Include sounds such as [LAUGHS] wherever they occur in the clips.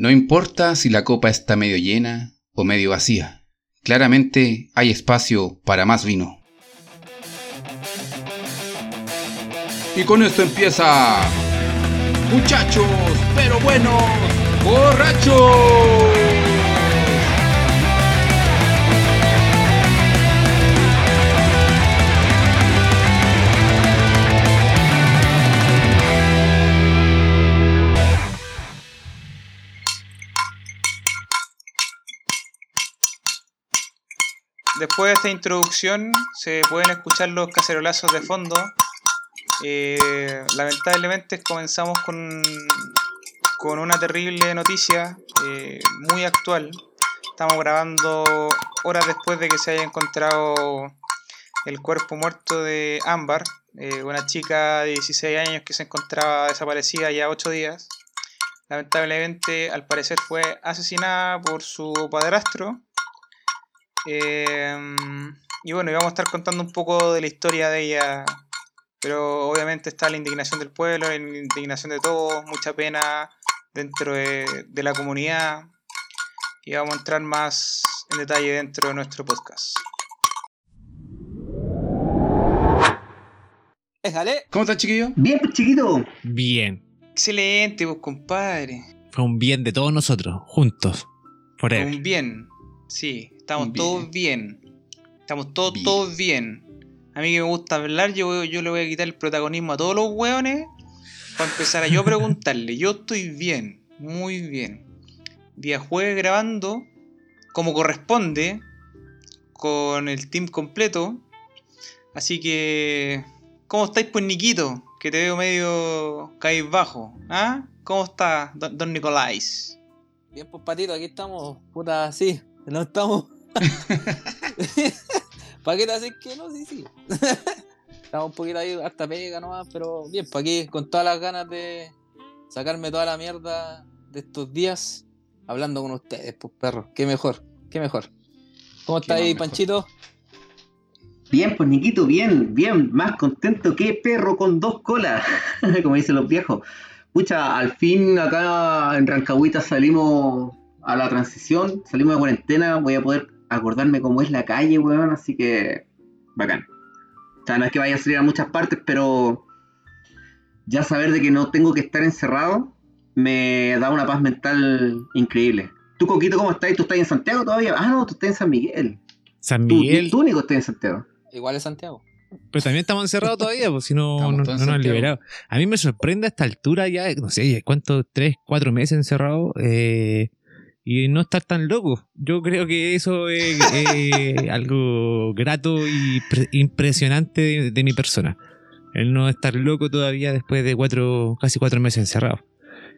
No importa si la copa está medio llena o medio vacía. Claramente hay espacio para más vino. Y con esto empieza... Muchachos, pero buenos, borrachos. Después de esta introducción se pueden escuchar los cacerolazos de fondo. Eh, lamentablemente comenzamos con, con una terrible noticia eh, muy actual. Estamos grabando horas después de que se haya encontrado el cuerpo muerto de Ámbar, eh, una chica de 16 años que se encontraba desaparecida ya 8 días. Lamentablemente, al parecer, fue asesinada por su padrastro Em, y bueno, vamos a estar contando un poco de la historia de ella. Pero obviamente está la indignación del pueblo, la indignación de todos, mucha pena dentro de, la comunidad. Y vamos a entrar más en detalle dentro de nuestro podcast. Déjale. ¿Cómo estás, chiquillo? Bien, pues, chiquito. Bien. Excelente, vos, compadre. Fue un bien de todos nosotros, juntos. Forever. Un bien, sí. Estamos todos bien. Estamos todos, bien. todos bien. A mí que me gusta hablar, yo, yo le voy a quitar el protagonismo a todos los hueones para empezar a yo [LAUGHS] preguntarle. Yo estoy bien, muy bien. Día jueves grabando, como corresponde, con el team completo. Así que, ¿cómo estáis, pues, Niquito? Que te veo medio bajo. ¿Ah? ¿Cómo está, don, don Nicolás? Bien, pues, patito, aquí estamos. Puta, sí, no estamos [LAUGHS] ¿Para qué te haces que no? Sí, sí. [LAUGHS] Estamos un poquito ahí, harta pega nomás, pero bien, para aquí, con todas las ganas de sacarme toda la mierda de estos días, hablando con ustedes, pues perros. Qué mejor, qué mejor. ¿Cómo está ahí, Panchito? Bien, pues Niquito, bien, bien, más contento que perro con dos colas, [LAUGHS] como dicen los viejos. Pucha, al fin acá en Rancagüita salimos a la transición, salimos de cuarentena, voy a poder acordarme cómo es la calle, weón, así que bacán. O sea, no es que vaya a salir a muchas partes, pero ya saber de que no tengo que estar encerrado me da una paz mental increíble. ¿Tú, Coquito, cómo estás? ¿Tú estás en Santiago todavía? Ah, no, tú estás en San Miguel. San Miguel. Tú, único estás en Santiago. Igual es Santiago. Pero también estamos encerrados [LAUGHS] todavía, pues si no, no, nos han liberado. A mí me sorprende a esta altura ya, no sé, ¿cuántos? ¿Tres, cuatro meses encerrados? Eh, y no estar tan loco. Yo creo que eso es [LAUGHS] algo grato y impresionante de, mi persona. El no estar loco todavía después de cuatro, casi cuatro meses encerrado.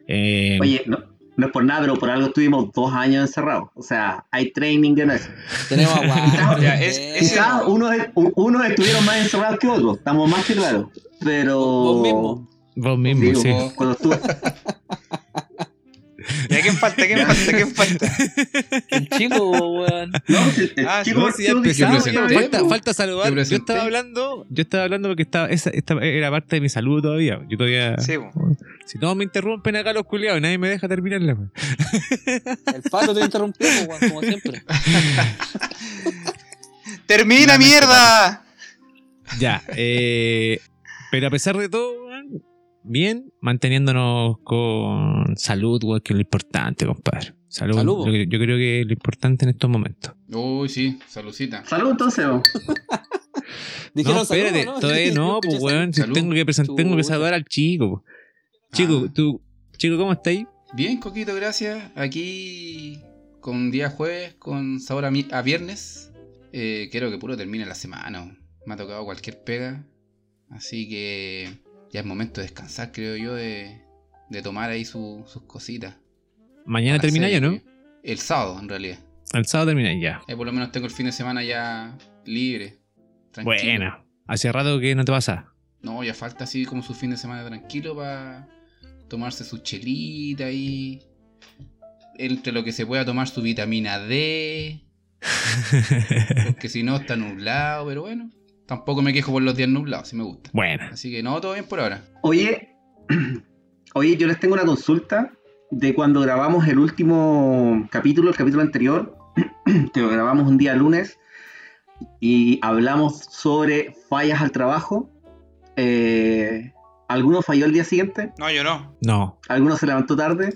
Eh, Oye, no, no, es por nada, pero por algo estuvimos dos años encerrados. O sea, hay training en eso. [LAUGHS] Tenemos aguante. quizás unos, unos estuvieron más encerrados que otros, estamos más que claros. Pero. Vos mismo. Vos mismo, sí. Cuando estuve. [LAUGHS] ¿Ya quién falta? ¿Quién falta? ¿Quién falta? [LAUGHS] El chico, weón. No, el, ah, chico sí, falta, falta saludar. Yo estaba hablando, yo estaba hablando porque estaba, esa, esta era parte de mi salud todavía. Yo todavía. Sí, Si todos me interrumpen acá los culiados, nadie me deja terminarla, weón. [LAUGHS] El pato te interrumpió, weón, como siempre. ¡Termina, mierda! Ya, eh, pero a pesar de todo, bien, manteniéndonos con salud, que es lo importante, compadre. Salud. Yo, creo que es lo importante en estos momentos. Uy, sí, saludcita. Salud, entonces. [LAUGHS] Dijeron no, espérate, ¿no? todavía no, pues, weón. tengo que, tengo que saludar al chico. Chico, ah. tú, chico, ¿cómo estáis? Bien, Coquito, gracias. Aquí con día jueves, con sabor a, viernes. Eh, quiero que puro termine la semana. Me ha tocado cualquier pega. Así que ya es momento de descansar, creo yo, de, tomar ahí sus cositas. Mañana termina ya, ¿no? El sábado, en realidad. El sábado termina ya. Eh, por lo menos tengo el fin de semana ya libre. Tranquilo. Bueno, hace rato que no te pasa. No, ya falta así como su fin de semana tranquilo para tomarse su chelita ahí. Entre lo que se pueda tomar su vitamina D. [LAUGHS] Porque si no está nublado, pero bueno. Tampoco me quejo por los días nublados, si me gusta. Bueno. Así que no, todo bien por ahora. Oye, [CLEARS THROAT] oye, yo les tengo una consulta de cuando grabamos el último capítulo, el capítulo anterior, [CLEARS THROAT] que lo grabamos un día lunes, y hablamos sobre fallas al trabajo. Eh, ¿Alguno falló el día siguiente? No, yo no. No. ¿Alguno se levantó tarde?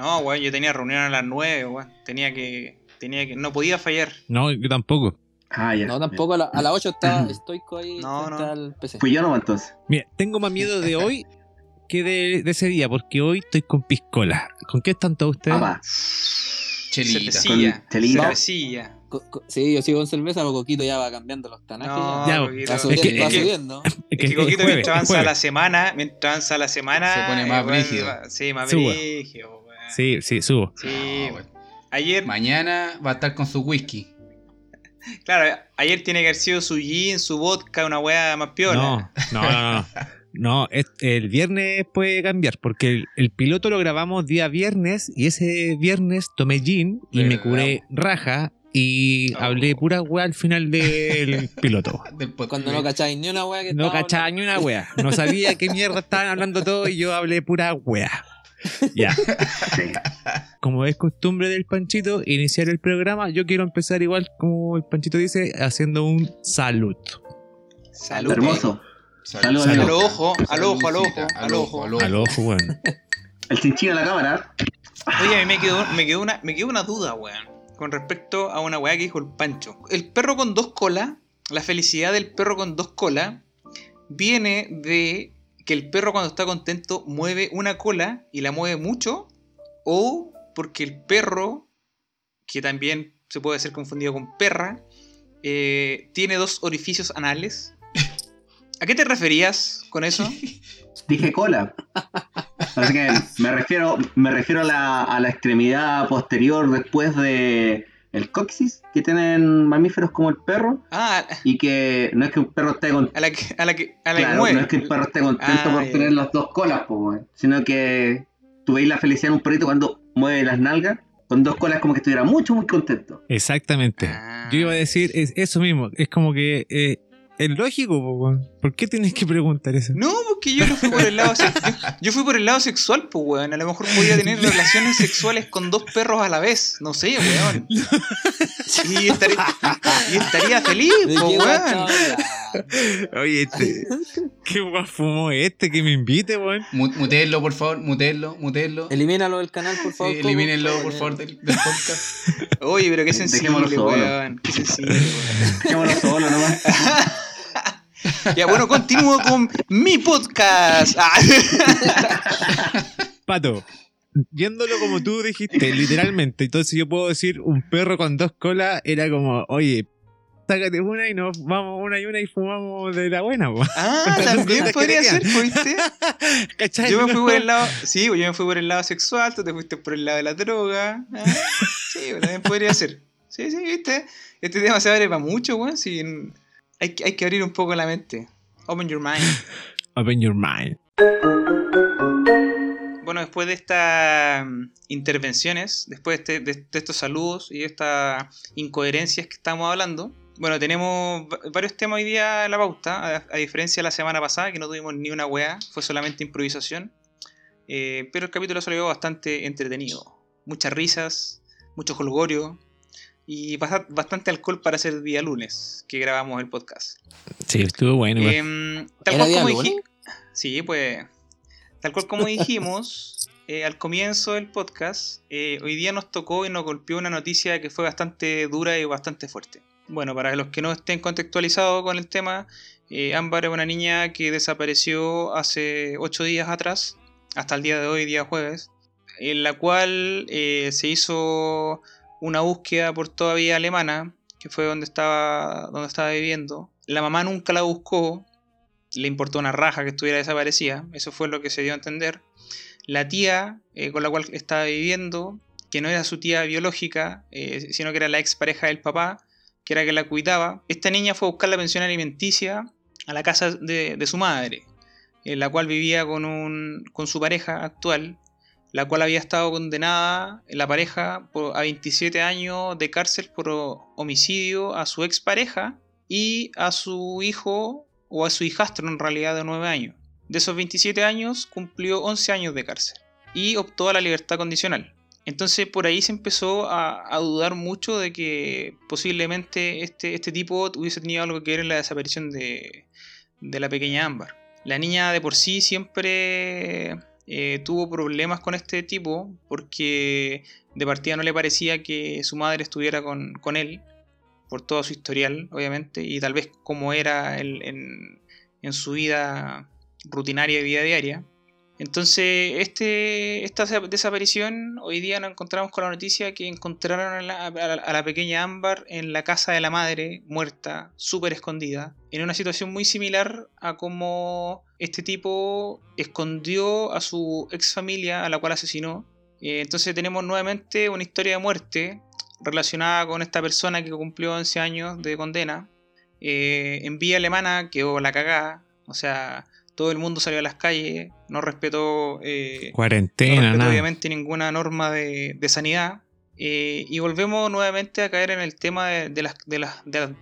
No, weón, yo tenía reunión a las 9, weón. Tenía que, tenía que, no podía fallar. No, yo tampoco. Ah, ya. No, tampoco a, la- a las 8 estaba estoico ahí No, no. al PC. Fui yo no entonces. Mira, tengo más miedo de hoy que de, de ese día, porque hoy estoy con piscola. ¿Con qué están todos ustedes? Ah, va. Chelita. Cervecilla. Con chelita. Cervecilla. Co- co- sí, yo sigo con cerveza, pero Coquito ya va cambiando los tanajes. No, ya. Va es subiendo, que- va es que- subiendo. Es Es que es Coquito jueves, mientras avanza la semana, mientras avanza la semana. Se pone más brígido. va- Sí, más Suba. brígido. Sí, sí, subo. Sí. Ayer, Mañana va a estar con su whisky. Claro, ayer tiene que haber sido su gin, su vodka, una weá más piola. No, no, no, no. [LAUGHS] No, es- el viernes puede cambiar, porque el, el piloto lo grabamos día viernes y ese viernes tomé gin y me curé raja y Oh. hablé pura weá al final del [LAUGHS] piloto. Podcast. Cuando no cacháis ni una wea que No hablando. ni una wea. No sabía qué mierda estaban hablando todos y yo hablé pura wea. Ya. [LAUGHS] Sí. Como es costumbre del Panchito, iniciar el programa, yo quiero empezar igual como el Panchito dice, haciendo un salud. Salud. Hermoso. Salud. Salud, Al ojo, al ojo, al ojo, Saludcita, al ojo. Al ojo, weón. El chinchín a la cámara. Oye, a mí me quedó, me quedó una, me quedó una duda, weón, con respecto a una weá que dijo el Pancho. El perro con dos colas, la felicidad del perro con dos colas, viene de que el perro cuando está contento mueve una cola y la mueve mucho, o porque el perro, que también se puede ser confundido con perra, eh, tiene dos orificios anales. ¿A qué te referías con eso? [LAUGHS] Dije cola. Así que me refiero, me refiero a la, a la extremidad posterior después de el coxis que tienen mamíferos como el perro Ah, y que no es que un perro esté con, a la que, a la que, a la que claro, mueve. no es que el perro esté contento Ah, por tener las dos colas, po, sino que tú veis la felicidad en un perrito cuando mueve las nalgas con dos colas como que estuviera mucho muy contento. Exactamente. Ah. Yo iba a decir es, eso mismo. Es como que eh, es lógico, po. ¿Por qué tienes que preguntar eso? No, porque yo no fui por el lado se- yo, yo fui por el lado sexual, pues weón. A lo mejor podía tener [LAUGHS] relaciones sexuales con dos perros a la vez. No sé, weón. [LAUGHS] Y estaría, y estaría feliz, ¿De pues weón. Oye, este, ¿qué guapo fumó este que me invite, weón? Mu- Mutenlo, por favor, mutenlo, mutenlo. Elimínalo del canal, por Sí, favor. Coco. elimínenlo, por favor, del, del podcast. [LAUGHS] Oye, pero qué sensible, weón. Qué sensible, weón. Dejémoslo solo nomás. [LAUGHS] Ya, bueno, continúo con mi podcast. Ah. [LAUGHS] Pato, yéndolo como tú dijiste, literalmente. Entonces yo puedo decir, un perro con dos colas era como, oye, sácate una y nos vamos una y una y fumamos de la buena, po. Ah, [LAUGHS] también ¿Qué podría ser, queda? ¿viste? ¿Cachai? Yo me fui por el lado, sí, yo me fui por el lado sexual, tú te fuiste por el lado de la droga. ¿ah? Sí, también podría ser. Sí, sí, viste. Este tema se abre para mucho, weón. En- hay, que- hay que abrir un poco la mente. Open your mind. [LAUGHS] Open your mind. Bueno, después de estas mm, intervenciones, después de, este- de- de estos saludos y de estas incoherencias que estamos hablando, bueno, tenemos va- varios temas hoy día en la pauta, a, a diferencia de la semana pasada, que no tuvimos ni una weá, fue solamente improvisación. Eh, pero el capítulo salió bastante entretenido. Muchas risas, mucho jolgorio y basta- bastante alcohol para ser día lunes que grabamos el podcast. Sí, estuvo bueno. Em, tal ¿Era cual como dije. Sí, pues. Tal cual como [LAUGHS] dijimos eh, al comienzo del podcast, eh, hoy día nos tocó y nos golpeó una noticia que fue bastante dura y bastante fuerte. Bueno, para los que no estén contextualizados con el tema, eh, Ámbar es una niña que desapareció hace 8 días atrás, hasta el día de hoy, día jueves, en la cual eh, se hizo una búsqueda por toda vía alemana, que fue donde estaba, donde estaba viviendo. La mamá nunca la buscó, le importó una raja que estuviera desaparecida, eso fue lo que se dio a entender. La tía eh, con la cual estaba viviendo, que no era su tía biológica, eh, sino que era la expareja del papá, que era que la cuidaba, esta niña fue a buscar la pensión alimenticia a la casa de, de su madre, en la cual vivía con, un, con su pareja actual, la cual había estado condenada, la pareja, por- a 27 años de cárcel por homicidio a su expareja y a su hijo, o a su hijastro en realidad de 9 años. De esos 27 años cumplió 11 años de cárcel. y optó a la libertad condicional. Entonces por ahí se empezó a, dudar mucho de que posiblemente este, este tipo hubiese tenido algo que ver en la desaparición de, de la pequeña Ámbar. La niña de por sí siempre eh, tuvo problemas con este tipo porque de partida no le parecía que su madre estuviera con, él, por todo su historial, obviamente, y tal vez como era en, en su vida rutinaria y vida diaria. Entonces, este, esta desaparición, hoy día nos encontramos con la noticia que encontraron a la, pequeña Ámbar en la casa de la madre, muerta, súper escondida, en una situación muy similar a como este tipo escondió a su ex familia, a la cual asesinó. Eh, entonces tenemos nuevamente una historia de muerte relacionada con esta persona que cumplió 11 años de condena. Eh, en vía alemana quedó la cagada, o sea, todo el mundo salió a las calles, no respetó, eh, Cuarentena, obviamente ninguna norma de, sanidad. Eh, y volvemos nuevamente a caer en el tema de, las,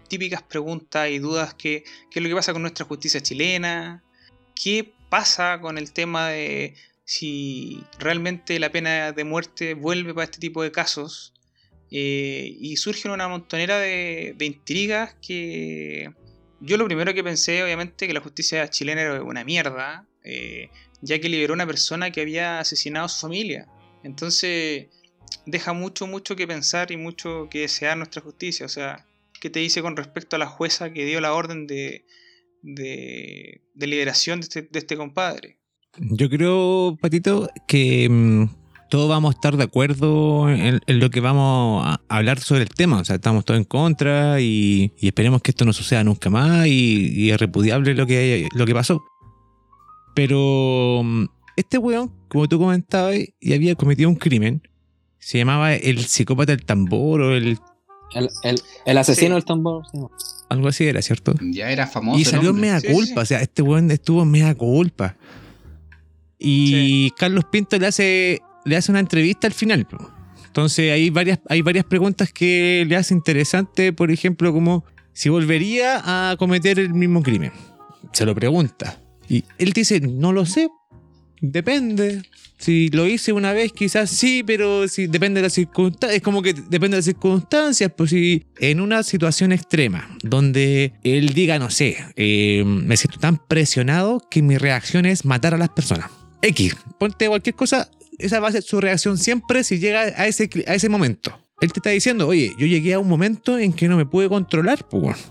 típicas preguntas y dudas que, qué es lo que pasa con nuestra justicia chilena, qué pasa con el tema de si realmente la pena de muerte vuelve para este tipo de casos. Eh, y surgen una montonera de intrigas que, yo lo primero que pensé, obviamente, que la justicia chilena era una mierda, eh, ya que liberó a una persona que había asesinado a su familia. Entonces, deja mucho, mucho que pensar y mucho que desear nuestra justicia. O sea, ¿qué te dice con respecto a la jueza que dio la orden de, de, liberación de este, de este compadre? Yo creo, Patito, que mm, todos vamos a estar de acuerdo en, lo que vamos a hablar sobre el tema. O sea, estamos todos en contra y, esperemos que esto no suceda nunca más y, es repudiable lo que, lo que pasó. Pero mm, este weón, como tú comentabas, y había cometido un crimen. Se llamaba el psicópata del tambor o el... El, asesino del tambor. Algo así era, ¿cierto? Ya era famoso. Y salió en mea culpa. O sea, este weón estuvo en mea culpa. Y Carlos Pinto le hace le hace una entrevista al final. Entonces hay varias, hay varias preguntas que le hace interesante, por ejemplo, como si volvería a cometer el mismo crimen. Se lo pregunta. Y él dice, no lo sé, depende. Si lo hice una vez, quizás sí, pero si depende de las circunstancias, es como que depende de las circunstancias, pues si en una situación extrema, donde él diga, no sé, eh, me siento tan presionado que mi reacción es matar a las personas. X, ponte cualquier cosa, esa va a ser su reacción siempre si llega a ese, a ese momento. Él te está diciendo, oye, yo llegué a un momento en que no me pude controlar, pues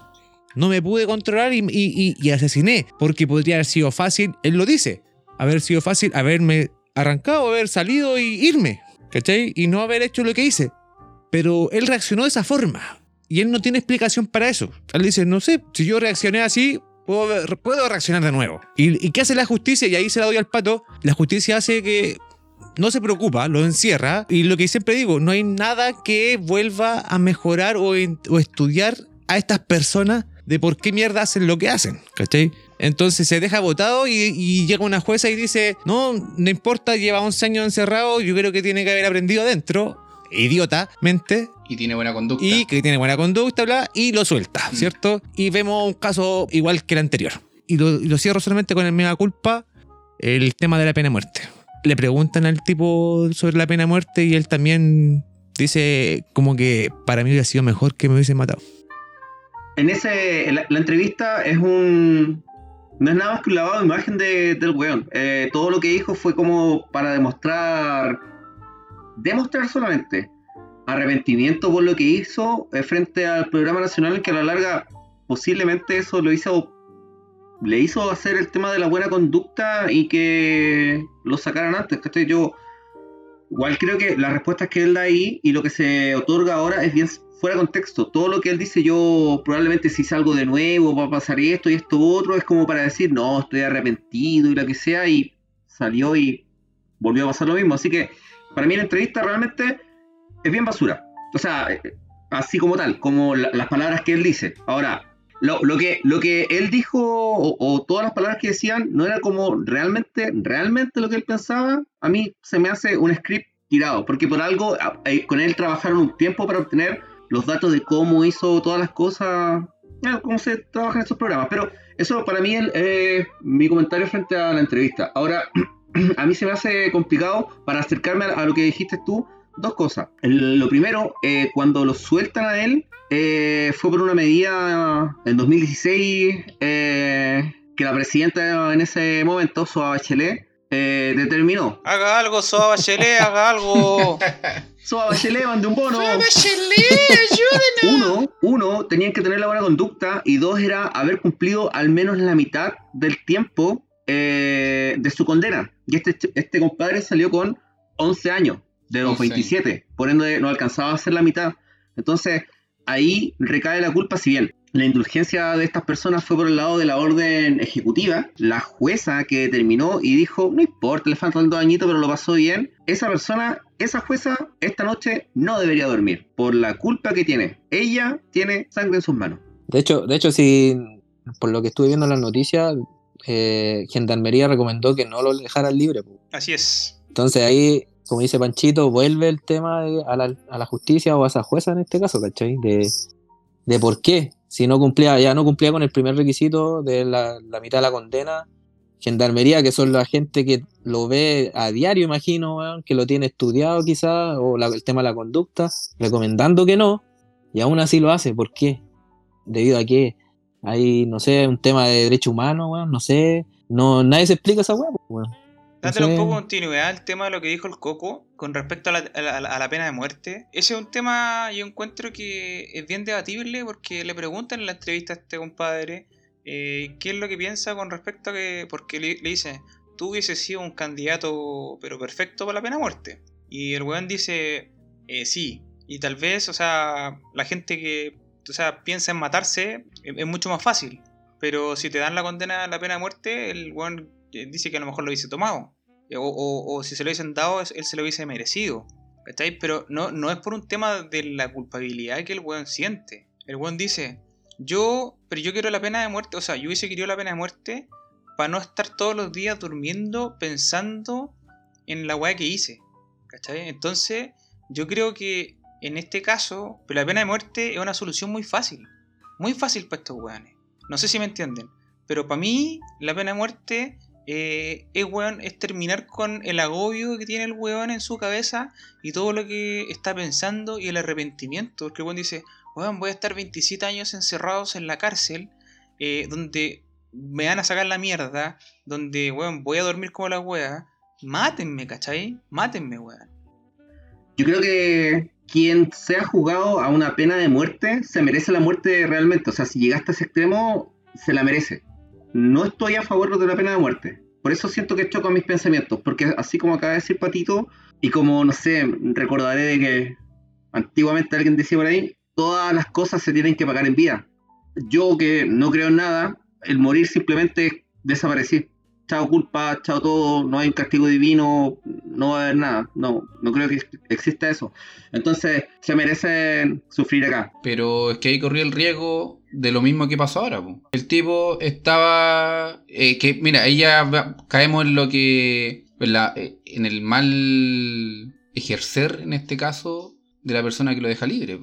no me pude controlar y, y, asesiné, porque podría haber sido fácil, él lo dice, haber sido fácil haberme arrancado, haber salido y irme, ¿cachai? Y no haber hecho lo que hice. Pero él reaccionó de esa forma. Y él no tiene explicación para eso. Él dice, no sé, si yo reaccioné así, puedo, puedo reaccionar de nuevo. ¿Y, ¿Y qué hace la justicia? Y ahí se la doy al pato. La justicia hace que no se preocupa, lo encierra. Y lo que siempre digo, no hay nada que vuelva a mejorar o, estudiar a estas personas de por qué mierda hacen lo que hacen, ¿cachai? Entonces se deja votado y, llega una jueza y dice, no, no importa, lleva 11 años encerrado, yo creo que tiene que haber aprendido adentro, idiotamente. Y tiene buena conducta. Y que tiene buena conducta, bla, y lo suelta, mm. ¿cierto? Y vemos un caso igual que el anterior. Y lo, y lo cierro solamente con el mega culpa, el tema de la pena de muerte le preguntan al tipo sobre la pena de muerte y él también dice como que para mí hubiera sido mejor que me hubiesen matado. En ese, la, entrevista es un, no es nada más que un lavado de imagen del weón. Eh, todo lo que dijo fue como para demostrar, demostrar solamente arrepentimiento por lo que hizo eh, frente al programa nacional que a la larga posiblemente eso lo hizo le hizo hacer el tema de la buena conducta y que lo sacaran antes. ¿cachai? Yo igual creo que las respuestas que él da ahí y lo que se otorga ahora es bien fuera de contexto. Todo lo que él dice, yo probablemente si salgo de nuevo va a pasar esto y esto otro, es como para decir, no, estoy arrepentido y lo que sea, y salió y volvió a pasar lo mismo. Así que para mí la entrevista realmente es bien basura. O sea, eh, así como tal, como las palabras que él dice. Ahora, lo, que, lo que él dijo o, todas las palabras que decían no era como realmente, realmente lo que él pensaba, a mí se me hace un script tirado, porque por algo eh, con él trabajaron un tiempo para obtener los datos de cómo hizo todas las cosas, cómo se trabajan esos programas, pero eso para mí es mi comentario frente a la entrevista. Ahora, [CLEARS THROAT] a mí se me hace complicado para acercarme a, lo que dijiste tú. Dos cosas. lo primero, eh, cuando lo sueltan a él, eh, fue por una medida en 2016 eh, que la presidenta en ese momento, Soa Bachelet, determinó. Haga algo, Soa Bachelet, haga algo. [LAUGHS] Soa Bachelet, mande un bono. Soa Bachelet, ayúdenos. Uno, uno, tenían que tener la buena conducta y dos era haber cumplido al menos la mitad del tiempo eh, de su condena. Y este, este compadre salió con 11 años de los 27, por ende no alcanzaba a hacer la mitad. Entonces, ahí recae la culpa, si bien la indulgencia de estas personas fue por el lado de la orden ejecutiva, la jueza que determinó y dijo, no importa, le faltan dos añitos, pero lo pasó bien, esa persona, esa jueza, esta noche no debería dormir, por la culpa que tiene. Ella tiene sangre en sus manos. De hecho, de hecho, si por lo que estuve viendo en las noticias, eh, Gendarmería recomendó que no lo dejaran libre. Así es. Entonces ahí, como dice Panchito, vuelve el tema a, la, justicia o a esa jueza en este caso, ¿cachai? De, de por qué, si no cumplía, ya no cumplía con el primer requisito de la, mitad de la condena, Gendarmería, que son la gente que lo ve a diario, imagino, que lo tiene estudiado quizás, o el tema de la conducta, recomendando que no, y aún así lo hace. ¿Por qué? ¿Debido a qué? Hay, no sé, un tema de derecho humano, weón, no sé. No, nadie se explica esa weón, weón. Dándole un poco de continuidad al tema de lo que dijo el Coco con respecto a la, pena de muerte. Ese es un tema, yo encuentro que es bien debatible porque le preguntan en la entrevista a este compadre eh, qué es lo que piensa con respecto a que. Porque le, dice, tú hubieses sido un candidato, pero perfecto para la pena de muerte. Y el weón dice, eh, sí. Y tal vez, o sea, la gente que o sea, piensa en matarse, es, mucho más fácil. Pero si te dan la condena a la pena de muerte, el weón eh, dice que a lo mejor lo hubiese tomado. Eh, o, si se lo hubiesen dado, él se lo hubiese merecido. ¿Cachai? Pero no, no es por un tema de la culpabilidad que el weón siente. El weón dice, yo, pero yo quiero la pena de muerte, o sea, yo hubiese querido la pena de muerte para no estar todos los días durmiendo pensando en la weá que hice. ¿Cachai? Entonces, yo creo que en este caso, pero la pena de muerte es una solución muy fácil. Muy fácil para estos weones. No sé si me entienden. Pero para mí, la pena de muerte eh, es, es terminar con el agobio que tiene el weón en su cabeza y todo lo que está pensando y el arrepentimiento. Porque el weón dice, weón, voy a estar 27 años encerrados en la cárcel, eh, donde me van a sacar la mierda, donde, weón, voy a dormir como la wea. Mátenme, ¿cachai? Mátenme, weón. Yo creo que quien sea juzgado a una pena de muerte se merece la muerte realmente. O sea, si llegaste a ese extremo, se la merece. No estoy a favor de la pena de muerte. Por eso siento que choco mis pensamientos. Porque así como acaba de decir Patito, y como, no sé, recordaré de que antiguamente alguien decía por ahí, todas las cosas se tienen que pagar en vida. Yo que no creo en nada, el morir simplemente desaparecer chao culpa, chao todo, no hay un castigo divino, no va a haber nada. No, no creo que exista eso. Entonces, se merecen sufrir acá. Pero es que ahí corrió el riesgo de lo mismo que pasó ahora. El tipo estaba. Eh, que, mira, ahí ya caemos en lo que. Eh, en el mal ejercer, en este caso, de la persona que lo deja libre.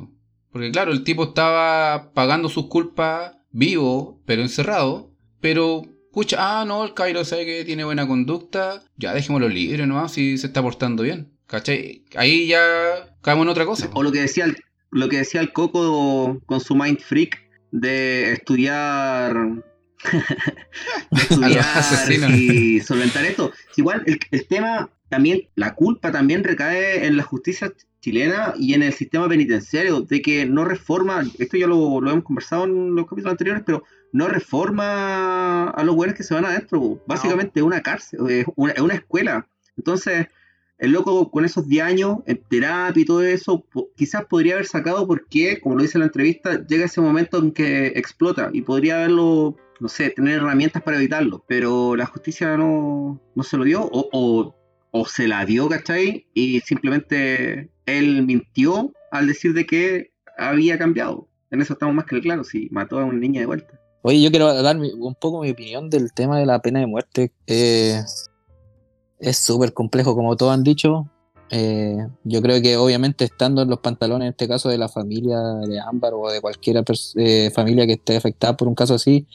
Porque, claro, el tipo estaba pagando sus culpas vivo, pero encerrado. Pero escucha, ah, no, el Cairo sabe que tiene buena conducta, ya dejémoslo libre, ¿no? Si se está portando bien. ¿Cachai? Ahí ya caemos en otra cosa. O lo que decía el, lo que decía el Coco con su Mind Freak de estudiar. [LAUGHS] estudiar y solventar esto. Igual el, el tema también, la culpa también recae en la justicia chilena y en el sistema penitenciario, de que no reforma, esto ya lo, lo hemos conversado en los capítulos anteriores, pero no reforma a los buenos que se van adentro. Básicamente es una cárcel, es una, escuela. Entonces, el loco con esos 10 años en terapia y todo eso, quizás podría haber sacado porque, como lo dice en la entrevista, llega ese momento en que explota y podría haberlo, no sé, tener herramientas para evitarlo. Pero la justicia no, no se lo dio o, o, o se la dio, ¿cachai? Y simplemente él mintió al decir de que había cambiado. En eso estamos más que claros, si mató a una niña de vuelta. Oye, yo quiero dar un poco mi opinión del tema de la pena de muerte. Eh, es súper complejo, como todos han dicho. Eh, yo creo que obviamente estando en los pantalones, en este caso de la familia de Ámbar o de cualquier eh, familia que esté afectada por un caso así,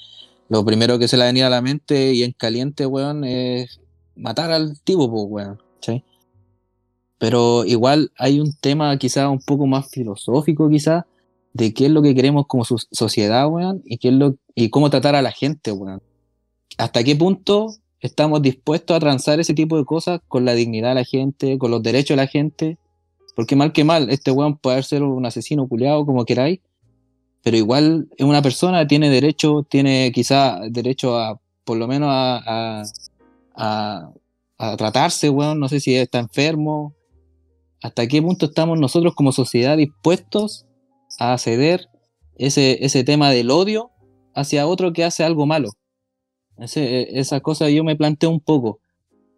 lo primero que se le ha a la mente y en caliente, weón, es matar al tipo, pues, weón. Pero igual hay un tema quizá un poco más filosófico, quizá, de qué es lo que queremos como sociedad, weón, y, qué es lo, y cómo tratar a la gente, weón. ¿Hasta qué punto estamos dispuestos a transar ese tipo de cosas con la dignidad de la gente, con los derechos de la gente? Porque mal que mal, este weón puede ser un asesino culiado, como queráis, pero igual es una persona, tiene derecho, tiene quizá derecho a, por lo menos a, a, tratarse, weón, no sé si está enfermo. ¿Hasta qué punto estamos nosotros como sociedad dispuestos a ceder ese, ese tema del odio hacia otro que hace algo malo? Ese, esa cosa yo me planteo un poco.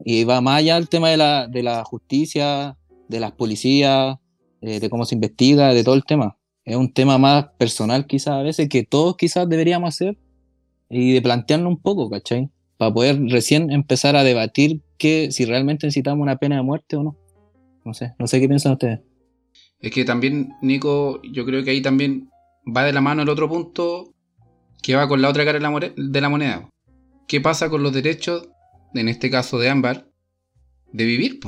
Y va más allá el tema de la, de la justicia, de las policías, eh, de cómo se investiga, de todo el tema. Es un tema más personal quizás a veces que todos quizás deberíamos hacer y de plantearlo un poco, ¿cachai? Para poder recién empezar a debatir que si realmente necesitamos una pena de muerte o no. No sé, no sé qué piensan ustedes. Es que también, Nico, yo creo que ahí también va de la mano el otro punto que va con la otra cara de la moneda. ¿Qué pasa con los derechos, en este caso de Ámbar, de vivir?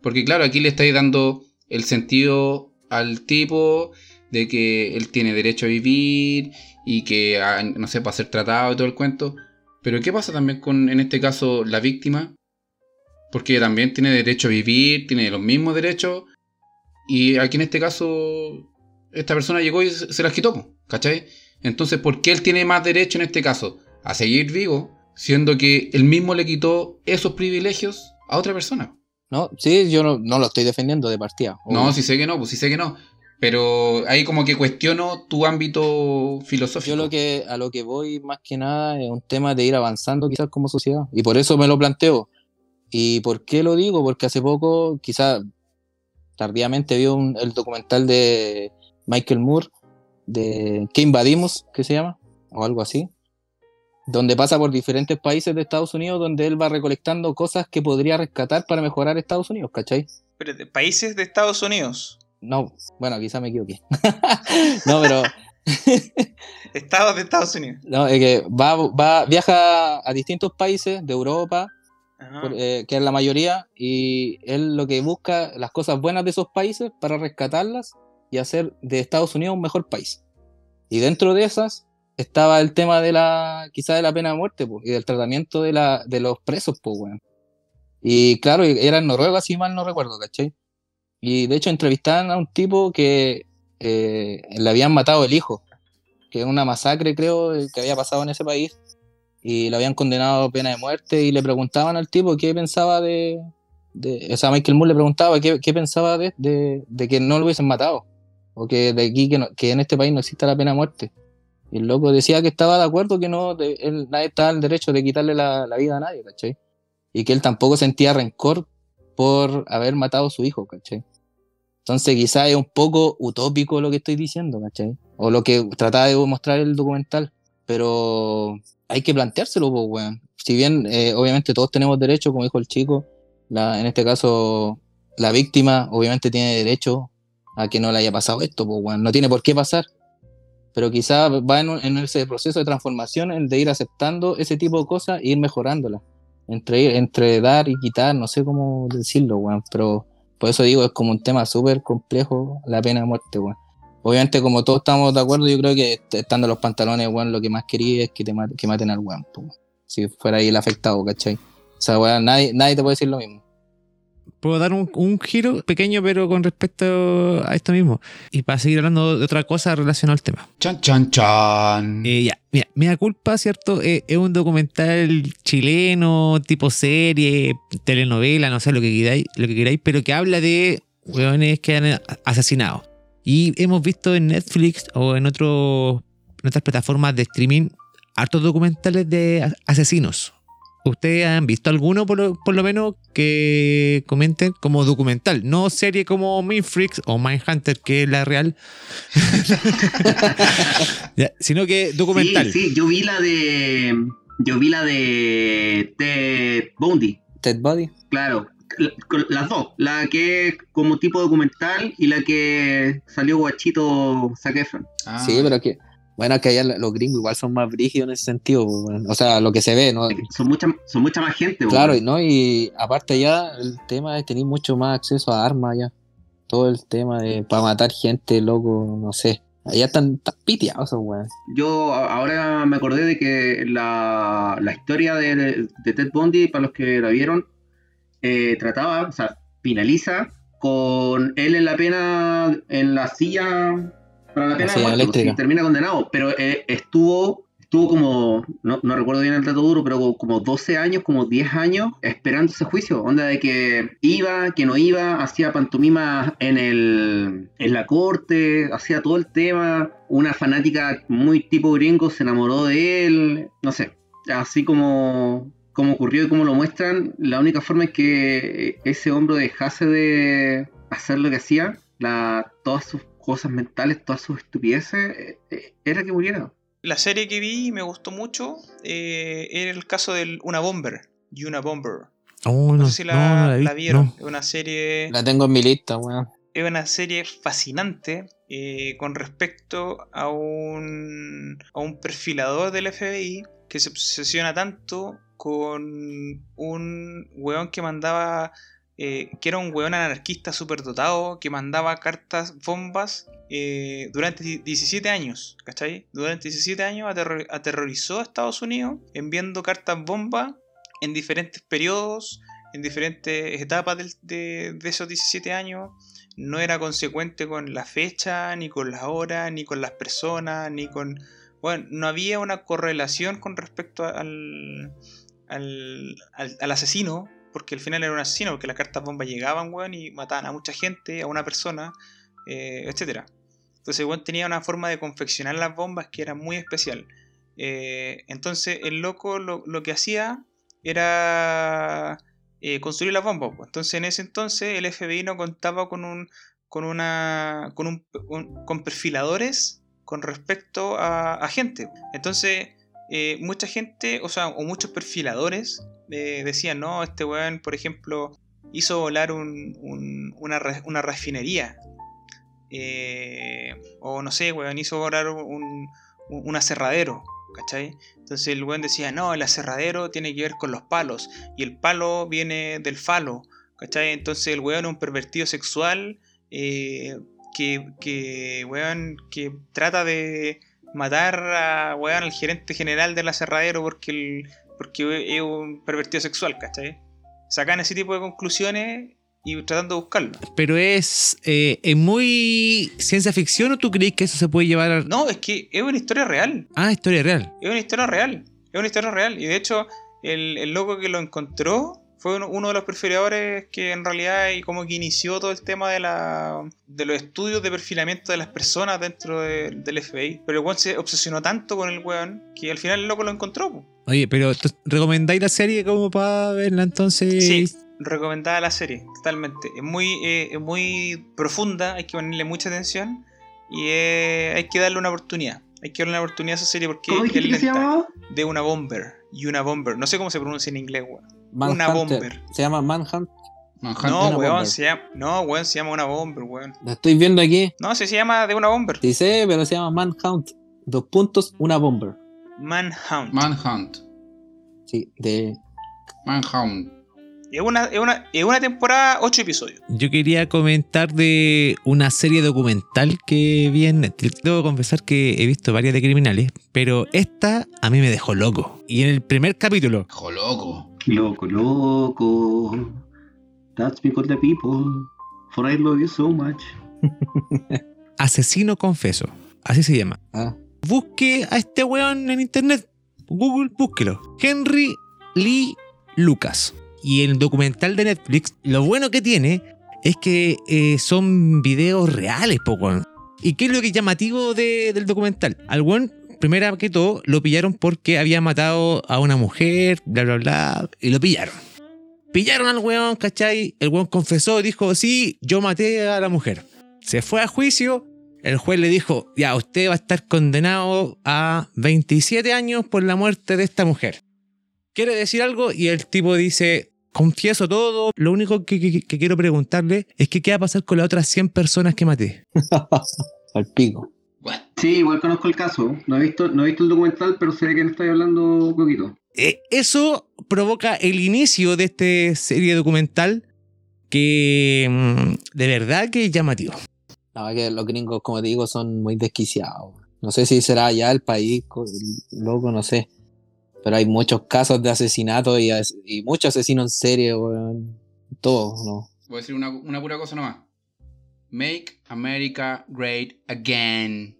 Porque claro, aquí le estáis dando el sentido al tipo de que él tiene derecho a vivir y que, ah, no sé, para ser tratado y todo el cuento. Pero ¿qué pasa también con, en este caso, la víctima? Porque también tiene derecho a vivir, tiene los mismos derechos. Y aquí en este caso, esta persona llegó y se las quitó, ¿cachai? Entonces, ¿por qué él tiene más derecho en este caso? A seguir vivo, siendo que él mismo le quitó esos privilegios a otra persona. No, sí, yo no, lo estoy defendiendo de partida. No, sí sé que no, pues sí sé que no. Pero ahí como que cuestiono tu ámbito filosófico. Yo lo que, a lo que voy más que nada es un tema de ir avanzando quizás como sociedad. Y por eso me lo planteo. ¿Y por qué lo digo? Porque hace poco, quizás tardíamente, vi el documental de Michael Moore, de ¿Qué invadimos? que se llama, o algo así donde pasa por diferentes países de Estados Unidos, donde él va recolectando cosas que podría rescatar para mejorar Estados Unidos, ¿cachai? Pero de países de Estados Unidos. No, bueno, quizá me equivoqué. [LAUGHS] no, pero. [LAUGHS] Estados de Estados Unidos. No, es que va, va, viaja a distintos países de Europa, eh, que es la mayoría, y él lo que busca las cosas buenas de esos países para rescatarlas y hacer de Estados Unidos un mejor país. Y dentro de esas estaba el tema de la, quizá de la pena de muerte, y del tratamiento de, la, de los presos, pues. Y claro, era en Noruega, si mal no recuerdo, ¿cachai? Y de hecho entrevistaban a un tipo que eh, le habían matado el hijo, que es una masacre, creo, que había pasado en ese país, y lo habían condenado a pena de muerte, y le preguntaban al tipo qué pensaba de. de o sea, Michael Moore le preguntaba qué, pensaba de, que no lo hubiesen matado, o que de aquí, que, que en este país no exista la pena de muerte. Y el loco decía que estaba de acuerdo que no, nadie estaba en el derecho de quitarle la, vida a nadie, ¿cachai? Y que él tampoco sentía rencor por haber matado a su hijo, ¿cachai? Entonces quizás es un poco utópico lo que estoy diciendo, ¿cachai? O lo que trataba de mostrar el documental. Pero hay que planteárselo, pues, weón. Si bien, eh, obviamente, todos tenemos derecho, como dijo el chico, en este caso, la víctima, obviamente, tiene derecho a que no le haya pasado esto, pues, weón. No tiene por qué pasar pero quizás va en, ese proceso de transformación el de ir aceptando ese tipo de cosas e ir mejorándolas. Entre, entre dar y quitar, no sé cómo decirlo, weón, pero por eso digo, es como un tema súper complejo la pena de muerte, weón. Obviamente, como todos estamos de acuerdo, yo creo que estando los pantalones, weón, lo que más quería es que, te que maten al weón, si fuera ahí el afectado, ¿cachai? O sea, weón, nadie, nadie te puede decir lo mismo puedo dar un, giro pequeño, pero con respecto a esto mismo. Y para seguir hablando de otra cosa relacionada al tema. Chan, chan, chan. Eh, ya, mira, me da culpa, ¿cierto? Eh, es un documental chileno, tipo serie, telenovela, no sé lo que queráis, lo que queráis pero que habla de hueones que han asesinado. Y hemos visto en Netflix o en, en otras plataformas de streaming hartos documentales de asesinos ¿Ustedes han visto alguno, por lo, menos, que comenten como documental? No serie como Freaks o Mindhunter, que es la real, [LAUGHS] sino que documental. Sí, sí, yo vi la de. Yo vi la de Ted Bundy. Ted Bundy. Claro, las dos. La que es como tipo documental y la que salió guachito Zac Ah. Sí, pero que Bueno, que allá los gringos igual son más brígidos en ese sentido, o sea, lo que se ve, ¿no? Son mucha, son mucha más gente, Claro, ¿no? Y aparte ya el tema es tener mucho más acceso a armas ya. Todo el tema de para matar gente, loco, no sé. Allá están, están piteados weón. Yo ahora me acordé de que la, la historia de, de, Ted Bundy, para los que la vieron, eh, trataba, o sea, finaliza con él en la pena, en la silla para la pena de muerte, pues, termina condenado, pero eh, estuvo estuvo como, no, no, recuerdo bien el dato duro, pero como 12 años, como 10 años esperando ese juicio. Onda de que iba, que no iba, hacía pantomima en, el, en la corte, hacía todo el tema. Una fanática muy tipo gringo se enamoró de él, no sé. Así como, como ocurrió y como lo muestran, la única forma es que ese hombre dejase de hacer lo que hacía, la, todas sus cosas mentales, todas sus estupideces, eh, eh, era que muriera. La serie que vi y me gustó mucho eh, era el caso de Una Bomber, Una Bomber. Oh, no, sé si la, vieron. Es una serie. La tengo en mi lista, weón. Es una serie fascinante con respecto a un, a un perfilador del FBI que se obsesiona tanto con un weón que mandaba eh, que era un weón anarquista dotado que mandaba cartas bombas eh, durante 17 años, ¿cachai? Durante 17 años aterrorizó a Estados Unidos enviando cartas bombas en diferentes periodos, en diferentes etapas de, esos 17 años. No era consecuente con la fecha, ni con la hora, ni con las personas, ni con... Bueno, no había una correlación con respecto al, al, al asesino, porque al final era un asesino, porque las cartas bombas llegaban, weón, y mataban a mucha gente, a una persona, eh, etc. Entonces, weón tenía una forma de confeccionar las bombas que era muy especial. Eh, entonces, el loco lo, que hacía era eh, construir las bombas. Entonces, en ese entonces, el FBI no contaba con un. con una. con un, con perfiladores con respecto a, a gente. Entonces eh, mucha gente, o sea, o muchos perfiladores eh, decían, no, este weón, por ejemplo, hizo volar una, refinería. Eh, o no sé, weón, hizo volar un, un aserradero. ¿Cachai? Entonces el weón decía, no, el aserradero tiene que ver con los palos. Y el palo viene del falo. ¿Cachai? Entonces el weón es un pervertido sexual que, que, weón, que trata de, matar a weón, al gerente general del aserradero porque, el, porque es un pervertido sexual, ¿cachai? Sacan ese tipo de conclusiones y tratando de buscarlo. Pero es, eh, ¿es muy ciencia ficción o tú crees que eso se puede llevar a... No, es que es una historia real. Ah, historia real. Es una historia real. Es una historia real. Y de hecho, el, el loco que lo encontró fue uno, de los perfiladores que en realidad y como que inició todo el tema de la de los estudios de perfilamiento de las personas dentro del FBI. Pero el weón se obsesionó tanto con el weón que al final el loco lo encontró. Oye, pero ¿recomendáis la serie como para verla entonces? Sí, recomendada la serie, totalmente. Es muy, eh, muy profunda, hay que ponerle mucha atención y eh, hay que darle una oportunidad. Hay que darle una oportunidad a esa serie porque ¿Cómo es se llama? De una bomber. Y una bomber. No sé cómo se pronuncia en inglés, weón una bomber. Se llama Manhunt. No, weón, se llama, no, weón, se llama una bomber, weón. La estoy viendo aquí. No, se, se llama de una bomber. Dice, pero se llama Manhunt. Dos puntos, una bomber. Manhunt. Manhunt. Sí, de. Manhunt. Es una, es, una, es una temporada, ocho episodios. Yo quería comentar de una serie documental que vi en Netflix. Debo confesar que he visto varias de criminales, pero esta a mí me dejó loco. Y en el primer capítulo. Dejó loco. Loco, loco. That's because the people. For I love you so much. [LAUGHS] Asesino confeso. Así se llama. Ah. Busque a este weón en internet. Google, búsquelo. Henry Lee Lucas. Y el documental de Netflix, lo bueno que tiene es que eh, son videos reales, poco. ¿Y qué es lo que es llamativo del documental? Al weón primera que todo, lo pillaron porque había matado a una mujer, bla, bla, bla, y lo pillaron. Pillaron al weón, ¿cachai? El weón confesó y dijo, sí, yo maté a la mujer. Se fue a juicio, el juez le dijo, ya, usted va a estar condenado a 27 años por la muerte de esta mujer. ¿Quiere decir algo? Y el tipo dice, confieso todo, lo único que, quiero preguntarle es que qué va a pasar con las otras 100 personas que maté. [LAUGHS] al pico. What? Sí, igual conozco el caso. No he visto, no he visto el documental, pero sé de quién estoy hablando poquito. Eh, eso provoca el inicio de esta serie documental que mm, de verdad que es llamativo. No, que los gringos, como te digo, son muy desquiciados. No sé si será ya el país, loco, no sé. Pero hay muchos casos de asesinato y, y muchos asesinos en serie, weón. Todo, ¿no? Voy a decir una, una pura cosa nomás. Make America Great Again.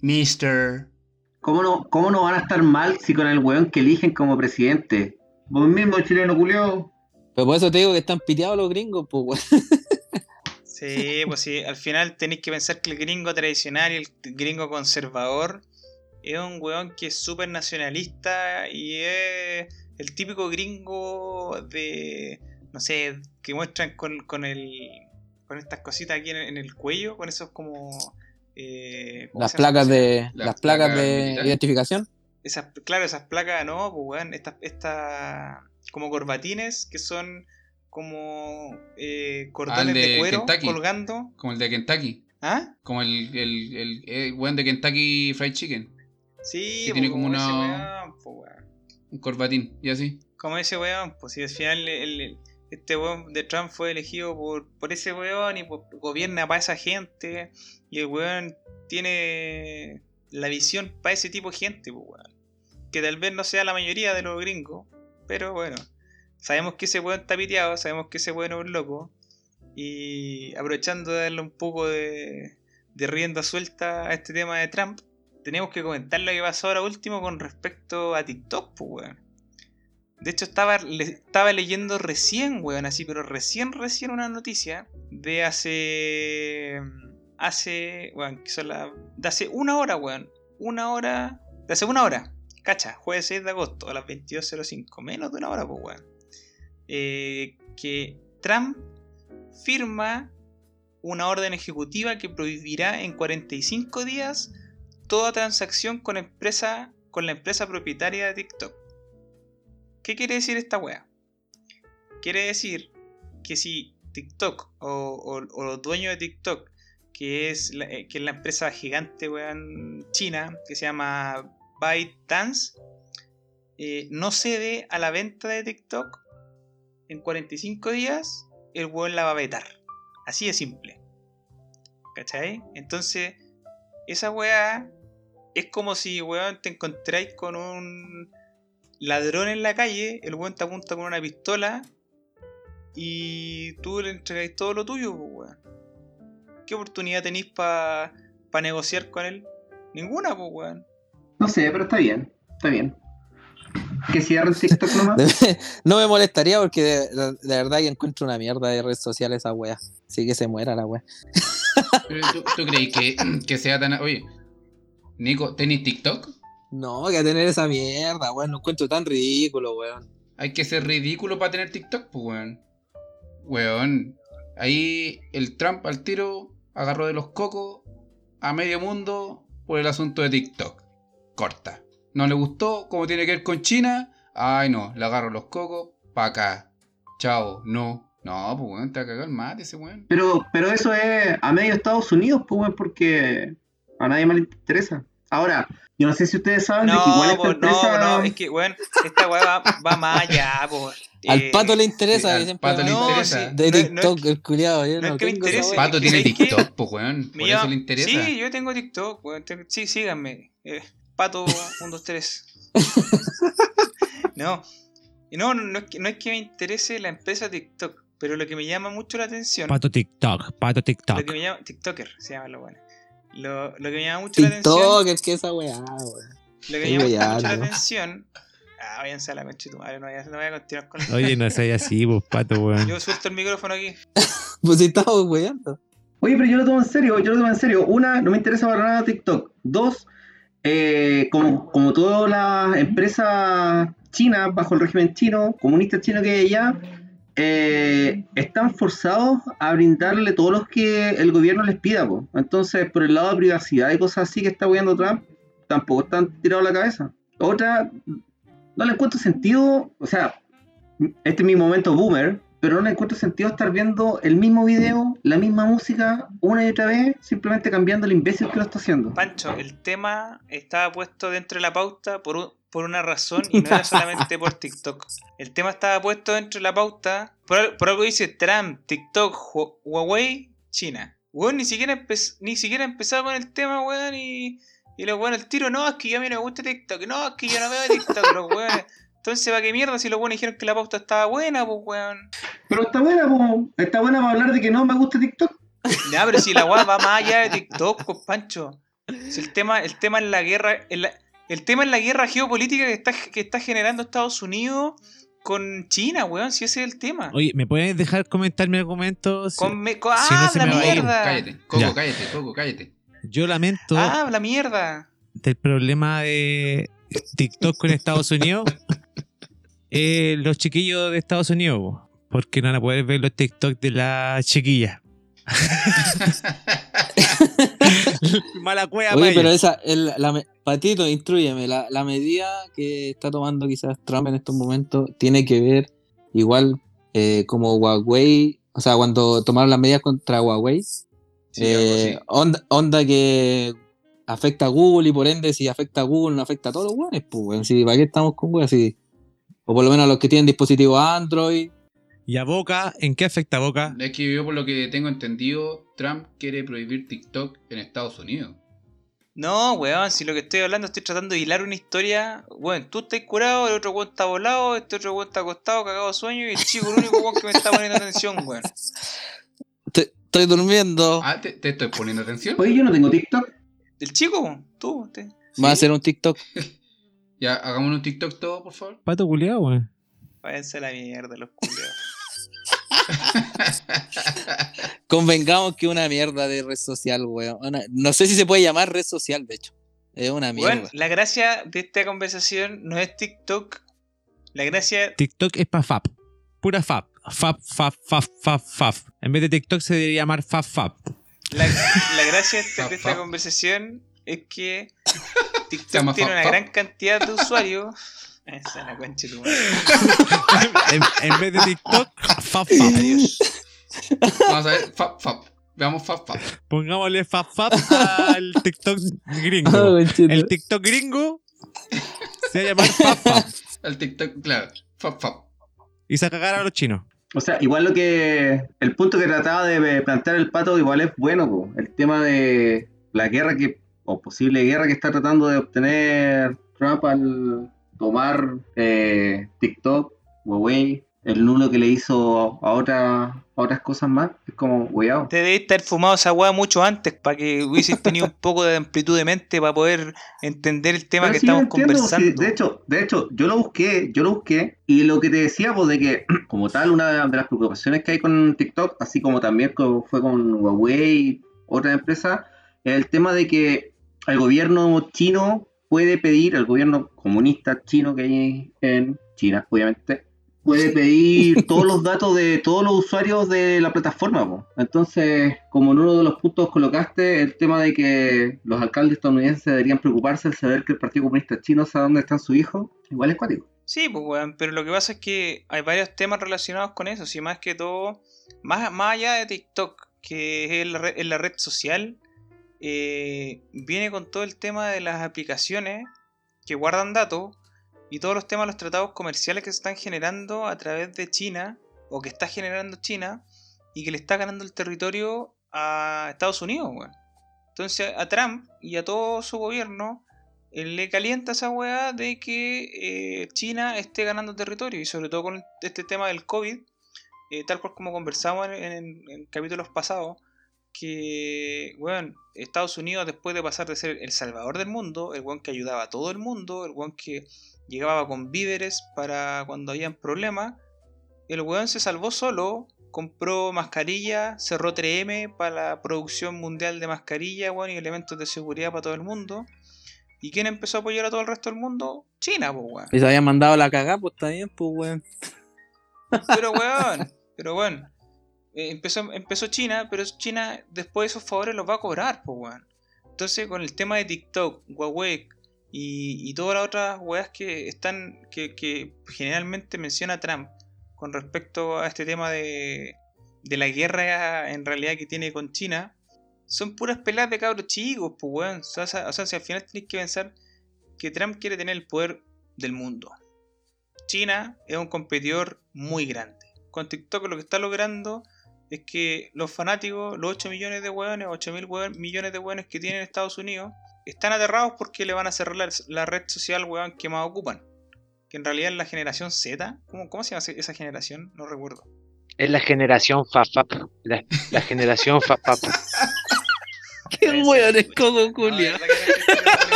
Mister. ¿Cómo no, ¿Cómo no van a estar mal si con el weón que eligen como presidente? Vos mismo, chileno culiao. Pero por eso te digo que están piteados los gringos, pues, weón. [LAUGHS] Sí, pues sí, al final tenéis que pensar que el gringo tradicional y el gringo conservador es un weón que es súper nacionalista y es el típico gringo de, no sé, que muestran con, con el con estas cositas aquí en, el cuello, con esos como... Eh, las placas de las, placas, de identificación. Esas, claro, esas placas, no, pues weón, estas, estas como corbatines que son como eh, cordones de, cuero colgando. Como el de Kentucky. ¿Ah? Como el, el, el, el de Kentucky Fried Chicken. Sí, que tiene como una, un corbatín y así. Como ese weón, pues si al final el, este weón de Trump fue elegido por, por ese weón y gobierna para esa gente y el weón tiene la visión para ese tipo de gente, pues weón. Que tal vez no sea la mayoría de los gringos, pero bueno. Sabemos que ese weón está piteado, sabemos que ese weón es un loco. Y aprovechando de darle un poco de, de rienda suelta a este tema de Trump, tenemos que comentar lo que pasó ahora último con respecto a TikTok, pues, weón. De hecho, estaba, estaba leyendo recién, weón, así, pero recién, recién una noticia de hace. Hace. Weón, que son la, de hace una hora, weón. Una hora. De hace una hora. Cacha, jueves 6 de agosto a las 22.05. Menos de una hora, pues, weón. Eh, que Trump firma una orden ejecutiva que prohibirá en 45 días toda transacción con, empresa, con la empresa propietaria de TikTok. ¿Qué quiere decir esta wea? Quiere decir que si TikTok o, los dueños de TikTok, que es la, eh, que es la empresa gigante weón, china, que se llama ByteDance, eh, no cede a la venta de TikTok en 45 días el weón la va a vetar. Así de simple. ¿Cachai? Entonces, esa weá es como si, weón, te encontráis con un ladrón en la calle, el weón te apunta con una pistola y tú le entregáis todo lo tuyo, weón. ¿Qué oportunidad tenéis para pa negociar con él? Ninguna, pues, weón. No sé, pero está bien, está bien. Que cierren TikTok nomás. [LAUGHS] no me molestaría porque de, verdad que encuentro una mierda de redes sociales esa wea. Sí que se muera la wea. ¿Tú, tú crees que, que, sea tan. Oye, Nico, ¿tenés TikTok? No, que tener esa mierda, weón. Lo encuentro tan ridículo, weón. Hay que ser ridículo para tener TikTok, pues, weón. Weón. Ahí el Trump al tiro agarró de los cocos a medio mundo por el asunto de TikTok. Corta. No le gustó, como tiene que ver con China. Ay, no, le agarro los cocos, pa' acá. Chao, no. No, pues weón, te va a cagar el mate ese weón. Pero, pero eso es a medio Estados Unidos, pues weón, porque a nadie más le interesa. Ahora, yo no sé si ustedes saben no, de que igual esta empresa... No, no, es que, weón, esta weá va, va, más allá, pues. [LAUGHS] Al pato le interesa, al pato le interesa. de TikTok, el culiado. No, es que me interese. Pato tiene TikTok, pues, weón. Por eso le interesa. Sí, yo tengo TikTok, weón. Sí, síganme. Eh, Pato 1, 2, 3. No, no, no es, que, no es que me interese la empresa TikTok, pero lo que me llama mucho la atención. Pato TikTok, Pato TikTok. Lo que me llama, TikToker se llama lo bueno. Lo, lo que me llama mucho la atención. TikToker, que esa weá, weón. Lo que me llama mucho la atención. Ah, váyanse a la concha tu madre, no, voy a, no voy a continuar con Oye, no seas así, vos, pato, weón. Yo suelto el micrófono aquí. [LAUGHS] pues si estamos weando. Oye, pero yo lo tomo en serio, yo lo tomo en serio. Una, no me interesa para nada TikTok. Dos, eh, como, como todas las empresas chinas bajo el régimen chino, comunista chino que hay allá, eh, están forzados a brindarle todos los que el gobierno les pida. Entonces, por el lado de privacidad y cosas así que está huyendo Trump, tampoco están tirados a la cabeza. Otra, no le encuentro sentido, o sea, este es mi momento boomer, pero no encuentro sentido estar viendo el mismo video, la misma música, una y otra vez, simplemente cambiando el imbécil que lo está haciendo. Pancho, el tema estaba puesto dentro de la pauta por, por una razón y no era [LAUGHS] solamente por TikTok. El tema estaba puesto dentro de la pauta por, por algo dice Trump, TikTok, Huawei, China. Weón, ni siquiera, ni siquiera empezaba con el tema, weón, y, y los weones el tiro, no, es que yo a mí no me gusta TikTok, no, es que yo no veo TikTok, los weones. Entonces, ¿para qué mierda si los buenos dijeron que la pauta estaba buena, pues, weón? Pero está buena, pues. Está buena para hablar de que no me gusta TikTok. Ya, pero si la weá va más allá de TikTok, pues, Pancho. Si el tema, el tema es la guerra, el, el tema es la guerra geopolítica que está, que está generando Estados Unidos con China, weón, si ese es el tema. Oye, ¿me puedes dejar comentar mi argumento? Con ah, la mierda. Cállate, Coco, cállate, Coco, cállate. Yo lamento. Ah, la mierda. Del problema de TikTok con Estados Unidos. [LAUGHS] eh, los chiquillos de Estados Unidos, porque no van a poder ver los TikTok de la chiquilla. [LAUGHS] [LAUGHS] [LAUGHS] Mala cueva, Oye, pero esa, el, la, Patito, instruyeme, la, la, medida que está tomando quizás Trump en estos momentos tiene que ver igual eh, como Huawei, o sea, cuando tomaron las medidas contra Huawei, eh, onda, que afecta a Google y por ende si afecta a Google no afecta a todos los guanes, pues, si, ¿para qué estamos con Google así? O por lo menos a los que tienen dispositivos Android. ¿Y a Boca? ¿En qué afecta a Boca? Es que yo por lo que tengo entendido, Trump quiere prohibir TikTok en Estados Unidos. No, weón, si lo que estoy hablando estoy tratando de hilar una historia. Weón, tú estás curado, el otro weón está volado, este otro weón está acostado, cagado de sueño, y el chico el único weón que me está poniendo atención, weón. estoy durmiendo. Ah, ¿te, estoy poniendo atención? Oye, yo no tengo TikTok. ¿El chico? ¿Tú? Te... ¿Va a hacer un TikTok? [LAUGHS] ya, hagamos un TikTok todo, por favor. Pato culiado, weón. Váyanse a la mierda los culiados. [LAUGHS] Convengamos que una mierda de red social, weón. no sé si se puede llamar red social, de hecho. Es una mierda. Bueno, la gracia de esta conversación no es TikTok. La gracia. TikTok es para FAP. Pura FAP. FAP, FAP, FAP, FAP, FAP. En vez de TikTok se debería llamar FAP, FAP. La, gracia de esta, conversación es que TikTok tiene una gran cantidad de usuarios esa es la concha tu [LAUGHS] en, vez de TikTok, Fap Fap. Vamos a ver, Fap Fap. Veamos Fap Fap. Pongámosle Fap Fap al TikTok gringo. Oh, el TikTok gringo se va a llamar Fap Fap. El TikTok, claro, Fap Fap. Y se cagar a los chinos. O sea, igual lo que. El punto que trataba de plantear el pato, igual es bueno, po. el tema de la guerra que. o posible guerra que está tratando de obtener Trump al, tomar eh, TikTok, Huawei, el nulo que le hizo a, otra, otras cosas más, es como, weado. Te debiste estar fumado esa weá mucho antes para que hubieses tenido un poco de amplitud de mente para poder entender el tema que estamos conversando. de hecho, de hecho, yo lo busqué, yo lo busqué, y lo que te decía, pues, de que, [CLEARS THROAT] como tal, una de las preocupaciones que hay con TikTok, así como también fue con Huawei, otra empresa, es el tema de que el gobierno chino puede pedir al gobierno comunista chino que hay en China, obviamente, puede pedir [LAUGHS] todos los datos de todos los usuarios de la plataforma. Entonces, como en uno de los puntos colocaste, el tema de que los alcaldes estadounidenses deberían preocuparse al saber que el Partido Comunista Chino sabe dónde están sus hijos, igual es cuático. Sí, pues, bueno, pero lo que pasa es que hay varios temas relacionados con eso, si más que todo, más, más allá de TikTok, que es la red social, eh, viene con todo el tema de las aplicaciones que guardan datos y todos los temas, los tratados comerciales que se están generando a través de China o que está generando China y que le está ganando el territorio a Estados Unidos. Entonces a Trump y a todo su gobierno eh, le calienta esa weá de que eh, China esté ganando territorio y sobre todo con este tema del COVID, tal cual como conversamos en capítulos pasados que, bueno, Estados Unidos después de pasar de ser el salvador del mundo, el weón que ayudaba a todo el mundo, el weón que llegaba con víveres para cuando habían problemas, el weón se salvó solo, compró mascarilla, cerró 3M para la producción mundial de mascarilla, weón, y elementos de seguridad para todo el mundo. ¿Y quién empezó a apoyar a todo el resto del mundo? China, pues, weón. Y se habían mandado la cagada, pues bien, pues, weón. Pero, weón, pero, weón, eh, empezó, empezó China, pero China después esos favores los va a cobrar, pues, weón. Entonces, con el tema de TikTok, Huawei y, todas las otras weas que están, que, generalmente menciona Trump con respecto a este tema de, de la guerra en realidad que tiene con China, son puras peleas de cabros chicos, pues weón. O sea, o sea, si al final tenéis que pensar que Trump quiere tener el poder del mundo. China es un competidor muy grande. Con TikTok lo que está logrando es que los fanáticos, los 8 millones de weones, 8 mil millones de weones que tienen Estados Unidos, están aterrados porque le van a cerrar la, red social weón que más ocupan. Que en realidad es la generación Z. ¿Cómo, cómo se llama esa generación? No recuerdo. Es la generación FAFAP. La, la generación FAFAP. [LAUGHS] Qué weón es codo culiado.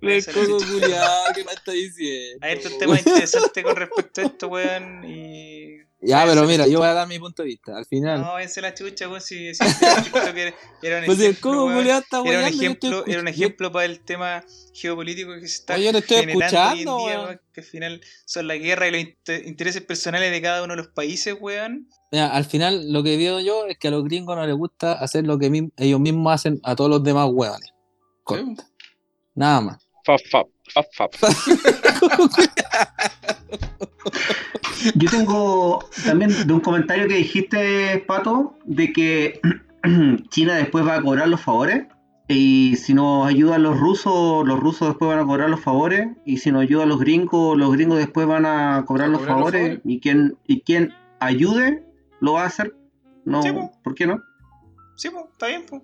Me codo culiado, ¿qué me está diciendo? Hay otro tema interesante con respecto a esto, weón. Y ya, pero mira, yo voy a dar mi punto de vista. Al final. No, ese la chucha, pues si, si era, era un [LAUGHS] pues ejemplo. era, un ejemplo era un ejemplo para el tema geopolítico que se está Oye, yo estoy escuchando, hoy en día, que al final son la guerra y los intereses personales de cada uno de los países, weón. Mira, al final lo que veo yo es que a los gringos no les gusta hacer lo que ellos mismos hacen a todos los demás weones. Nada más. Fap, fap, fap, fap. [LAUGHS] [LAUGHS] Yo tengo también de un comentario que dijiste, Pato, de que [CLEARS THROAT] China después va a cobrar los favores. Y si nos ayudan los rusos, los rusos después van a cobrar los favores. Y si nos ayudan los gringos, los gringos después van a cobrar, los, favores, Y quien, y quien ayude lo va a hacer. No, ¿Por qué no? Sí, pues, está bien, pues.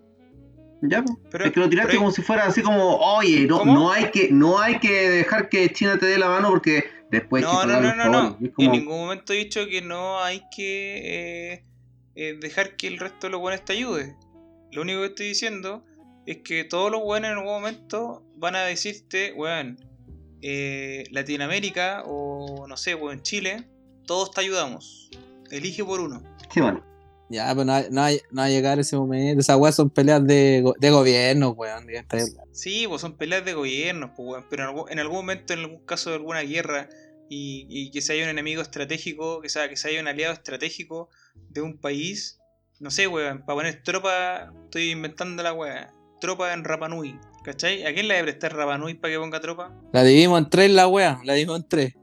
Ya, Pero, es que lo tiraste como si fuera así como, oye, no, no hay que, no hay que dejar que China te dé la mano porque después no, no, no, no, no. En ningún momento he dicho que no hay que eh, eh, dejar que el resto de los buenos te ayude. Lo único que estoy diciendo es que todos los buenos en algún momento van a decirte, weón, eh, Latinoamérica o no sé, weón, Chile, todos te ayudamos. Elige por uno. Sí, bueno. Ya, pero no, no, hay, no a llegar ese momento. Esas weas son peleas de, de gobierno, weón. Sí, pues son peleas de gobierno, pues, weón. Pero en algún, momento, en algún caso de alguna guerra, y, y que se haya un enemigo estratégico, que sea, que se haya un aliado estratégico de un país, no sé, weón, para poner tropa, estoy inventando la weá, tropa en Rapanui. ¿Cachai? ¿A quién le debe prestar Rapanui para que ponga tropa? La dividimos en tres, la weá, la dividimos en tres.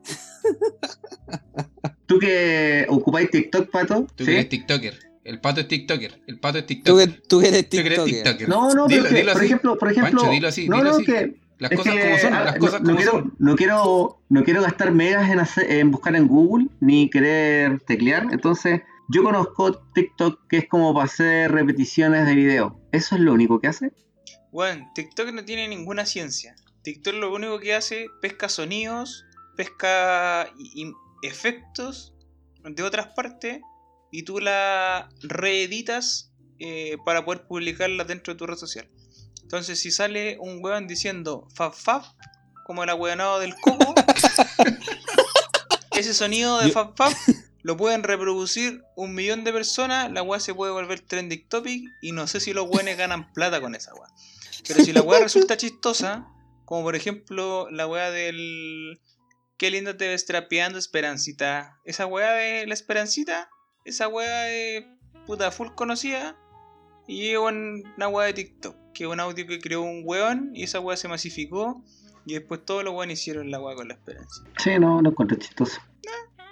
¿Tú que ocupáis TikTok, Pato? Tú que eres TikToker. El pato es TikToker. El pato es TikToker. Tú, tú eres TikToker. No, no, dilo, dilo por ejemplo, por ejemplo. Pancho, dilo así. No, dilo no, así. que. Las cosas como son, las cosas no, como quiero, son. No quiero, no quiero gastar megas en, hacer, en buscar en Google, ni querer teclear. Entonces, yo conozco TikTok que es como para hacer repeticiones de video. ¿Eso es lo único que hace? Bueno, TikTok no tiene ninguna ciencia. TikTok lo único que hace, pesca sonidos, pesca efectos de otras partes y tú la reeditas eh, para poder publicarla dentro de tu red social. Entonces, si sale un weón diciendo faf, como el ahueonado del coco, [LAUGHS] ese sonido de faf lo pueden reproducir un millón de personas, la weá se puede volver trending topic y no sé si los weones ganan plata con esa weá. Pero si la weá resulta chistosa, como por ejemplo la weá del qué lindo te ves trapeando Esperancita, esa weá de la Esperancita esa weá es puta full conocida y en una weá de TikTok, que es un audio que creó un weón y esa weá se masificó y después todos los weones hicieron la weá con la esperanza. Sí, no, lo encuentro chistoso.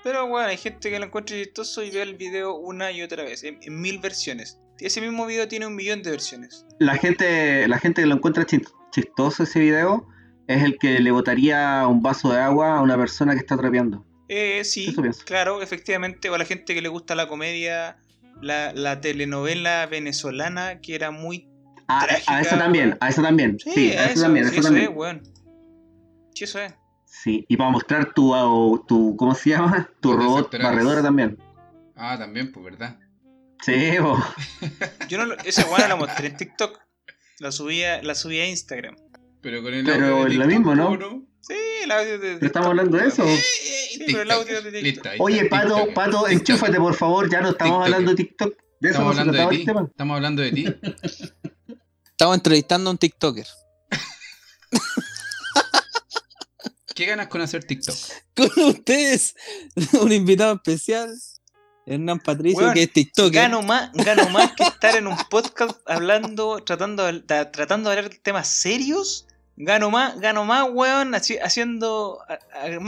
pero bueno, hay gente que lo encuentra chistoso y ve el video una y otra vez, en, mil versiones. Ese mismo video tiene un millón de versiones. La gente, la gente que lo encuentra chistoso ese video es el que le botaría un vaso de agua a una persona que está trapeando. Eh, sí, claro, efectivamente, o a la gente que le gusta la comedia, la, telenovela venezolana, que era muy ah, trágica. A eso también, a eso también. Sí, a eso, también, eso, también. Es, bueno. Sí, eso es. Sí, y para mostrar tu, tu ¿cómo se llama? [LAUGHS] Tu robot barredora también. Ah, también, pues, ¿verdad? Sí, bo. Yo no, ese bueno la mostré en TikTok. La subía, la subía a Instagram. Pero con el Pero lo mismo, ¿no? Sí, el audio de. estamos hablando de eso. Sí, pero el audio de TikTok. Oye, Pato, Pato, enchúfate por favor, ya no estamos hablando de TikTok. De eso estamos hablando de ti. Estamos hablando de ti. [LAUGHS] Estamos entrevistando a un TikToker. [LAUGHS] ¿Qué ganas con hacer TikTok? Con ustedes, [LAUGHS] un invitado especial, Hernán Patricio, que es TikToker. Gano más, gano más que estar en un podcast hablando, tratando, tratando de hablar de temas serios Gano más, gano más, weón, haciendo.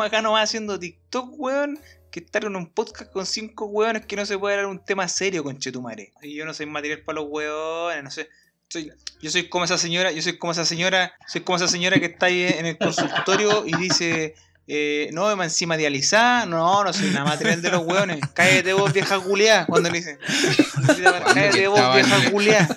Gano más haciendo TikTok, weón, que estar en un podcast con cinco hueones que no se puede dar un tema serio con Chetumare. Y yo no soy material para los hueones, no sé. Soy, yo soy como esa señora, yo soy como esa señora, soy como esa señora que está ahí en el consultorio y dice, eh, no, encima dializada, no, no soy nada material de los hueones. Cállate vos, vieja culiá, cuando le dicen. [LAUGHS] Cállate vos, vieja culiá.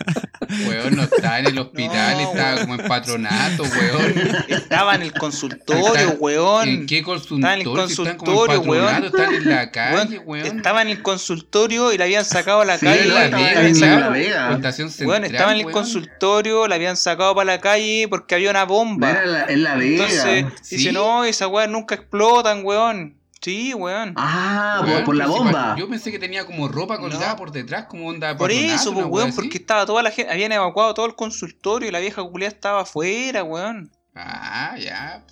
Weón, no estaba en el hospital, estaba como en patronato, weón. Estaba en el consultorio, weón. ¿En qué consultorio? Estaba en el consultorio, weón. Estaban en la [LAUGHS] calle, weón. Estaba en el consultorio y la habían sacado a la Sí, calle. la la Vega, en la Vega. Estación Weón, central, estaba en el weón. consultorio, la habían sacado para la calle porque había una bomba. Era la- en la Vega. Entonces, ¿Sí? dice, no, esas weas nunca explotan, weón. Sí, weón. Ah, por, Weón, por la bomba. Yo pensé que tenía como ropa colgada No. por detrás, como onda Por eso, pues, weón, así. porque estaba toda la gente, habían evacuado todo el consultorio y la vieja culia estaba afuera, weón. Ah, ya.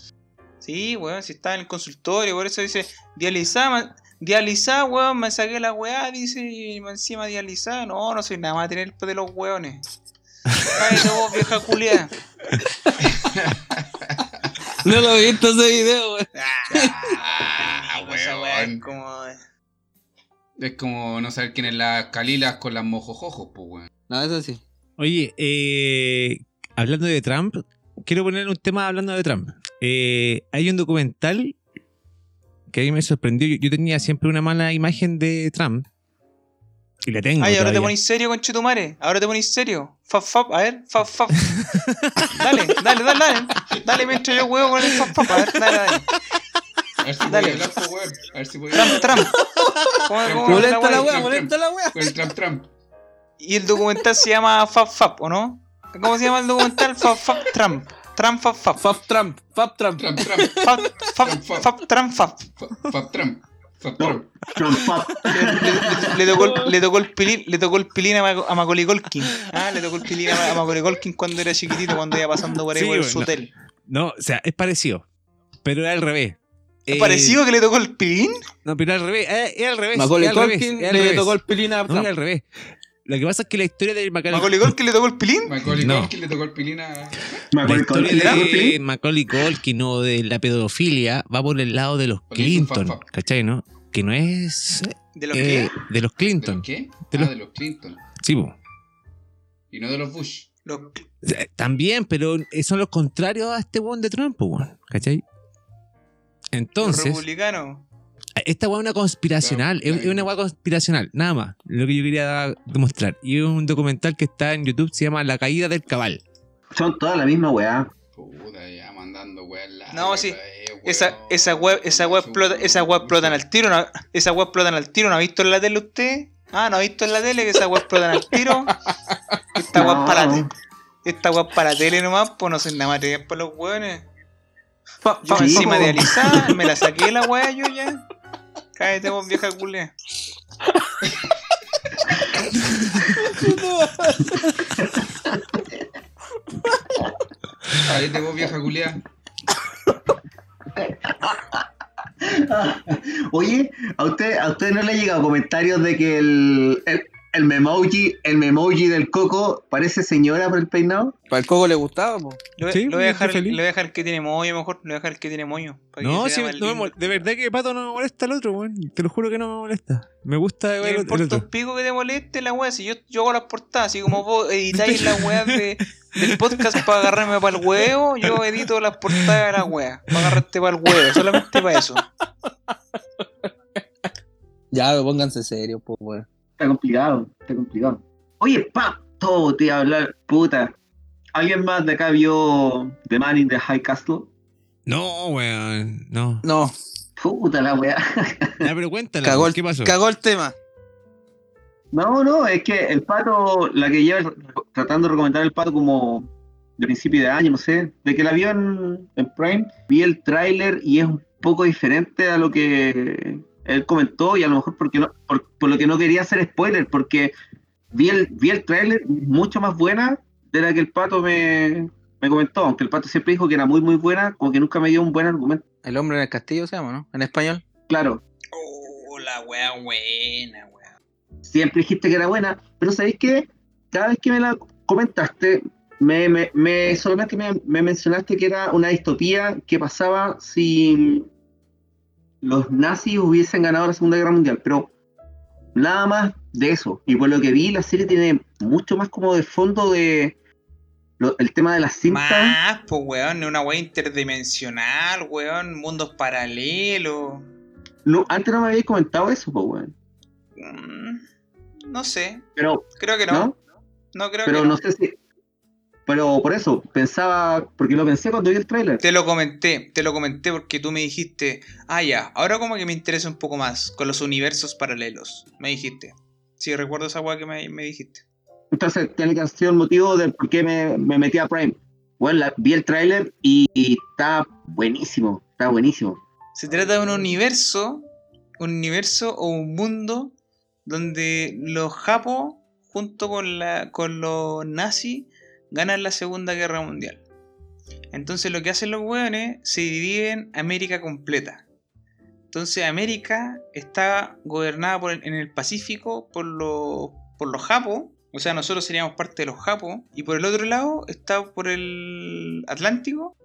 Sí, weón, si estaba en el consultorio, por eso dice, dializada, ma- dializada, weón, me saqué la weá, dice, y encima dializada, no, no soy nada más tener de los weones. Cállate vos, vieja culia. [LAUGHS] No lo he visto ese video, weón. Ah, Esa weá es weón. Como... Es como no saber quién es las calilas con las mojojojos, pues, weón. No, eso sí. Oye, eh, hablando de Trump, quiero poner un tema hablando de Trump. Eh, hay un documental que a mí me sorprendió. Yo, yo tenía siempre una mala imagen de Trump. Y la tengo. Ay, ahora te ponís serio con Chetumare. Ahora te ponís serio. Fap, fap, a ver, fap, fap. [LAUGHS] dale, dale, dale, dale. Dale mientras yo huevo con el fap, fap. A ver, dale, dale. A ver si Dale. puede hablar, weón. A ver si puede Trump, Trump. [LAUGHS] ¿Cómo, cómo Molesta la weá, molesta la weá. Con el Trump Trump. Y el documental se llama Fap, fap, ¿o no? ¿Cómo se llama el documental? Fap, fap, Trump. Trump, fap, fap. Fap Trump, Fap Trump. Trump Trump. Fap, fap, fap, Trump, fap. Fa- Fap Trump. Le, le tocó, el- le tocó el pilín, le tocó el pilín a, Maco- a Macaulay Culkin. Ah, le tocó el pilín a, Macaulay Culkin cuando era chiquitito, cuando iba pasando por ahí Sí, por el bueno. hotel. No, o sea, es parecido. Pero era al revés. ¿Es Eh, parecido que le tocó el pilín? No, pero al revés. eh, Era al revés. Macaulay era al revés, Culkin era le revés. tocó el pilín a No, era al revés. Lo que pasa es que la historia de Macaulay, ¿Macaulay Culkin le tocó el pilín? Macaulay No. Culkin le tocó el pilín a. La acuerdo con historia el de Macaulay Culkin o de la pedofilia va por el lado de los Porque Clinton. ¿cachai, no? Que no es ¿De los eh, qué? de los ¿De los Clinton. qué? De Ah, los- de los Clinton. Sí, po. Y no de los Bush. Los- sea, También, pero eh, son los contrarios a este weón de Trump, weón, ¿cachai? Entonces, republicanos. esta weá es una conspiracional, Claro, es, es una weá conspiracional, nada más, lo que yo quería demostrar. Y es un documental que está en YouTube, se llama La caída del cabal. Son todas la misma weá. Puta, ya mandando la- No, sí. weón. Esa, esa web, esa web explota, esa web explotan al tiro, ¿no? esa web explotan al tiro, ¿no ha visto en la tele usted? Ah, ¿no ha visto en la tele que esa web explotan al tiro? Esta web No. para la tele. Esta web para la tele nomás, pues no sé nada más para los hueones. Sí, encima de alisada, [LAUGHS] me la saqué la wea yo ya. Cállate vos, vieja culé. Ahí te vos, vieja culiá. Oye, ¿a usted, ¿a usted no le ha llegado comentarios de que el, el, el memoji, el memoji del coco parece señora por el peinado? Para el coco le gustaba, po. Lo, Sí, lo voy a dejar, feliz. lo voy a dejar que tiene moño mejor, lo voy a dejar que tiene moño. No, no me de verdad que Pato no me molesta el otro, weón. Te lo juro que no me molesta. Me gusta me el, el un otro. pico que te moleste la wea, si yo, yo hago las portadas, así como vos editáis las weas [LAUGHS] de, del podcast para agarrarme para el huevo, yo edito las portadas de la wea, para agarrarte para el huevo, solamente para eso. Ya, pónganse serios, po, weón. Está complicado, está complicado. Oye, pa, todo te iba a hablar, puta. ¿Alguien más de acá vio The Man in the High Castle? No, weón. No. No, Puta la weá. Ya, pero cuéntala. cagó el, ¿Qué pasó? cagó el tema. No, no, es que el pato, la que lleva tratando de recomendar el pato como de principio de año, no sé, de que la vio en, en Prime, vi el tráiler y es un poco diferente a lo que él comentó y a lo mejor porque no, por, por lo que no quería hacer spoiler, porque vi el, vi el es mucho más buena de la que el pato me, me comentó, aunque el pato siempre dijo que era muy muy buena, como que nunca me dio un buen argumento. El hombre en el castillo se llama, ¿no? En español. Claro, Oh, la wea buena, wea. siempre dijiste que era buena, pero ¿sabéis qué? Cada vez que me la comentaste, me, me, me- solamente me, me mencionaste que era una distopía que pasaba si, los nazis hubiesen ganado la Segunda Guerra Mundial, pero nada más de eso. Y por lo que vi, la serie tiene mucho más como de fondo de el tema de las cintas. Más, pues, weón, una weá interdimensional, weón, mundos paralelos. No, antes no me habéis comentado eso, pues, weón. Mm, no sé. Pero. Creo que no. No, creo pero que no. sé si. Pero por eso, pensaba, porque lo pensé cuando vi el tráiler. Te lo comenté, te lo comenté porque tú me dijiste, ah ya, ahora como que me interesa un poco más con los universos paralelos, me dijiste. Sí, recuerdo esa weá que me, dijiste. Entonces, tiene que ser el motivo de por qué me, metí a Prime. Bueno, vi el tráiler y, está buenísimo, está buenísimo. Se trata de un universo, un universo o un mundo donde los japos, junto con, la, con los nazis, ganan la Segunda Guerra Mundial. Entonces lo que hacen los hueones, se dividen América completa. Entonces América está gobernada en el Pacífico por los, por los japos, o sea, nosotros seríamos parte de los japos, y por el otro lado está por el Atlántico,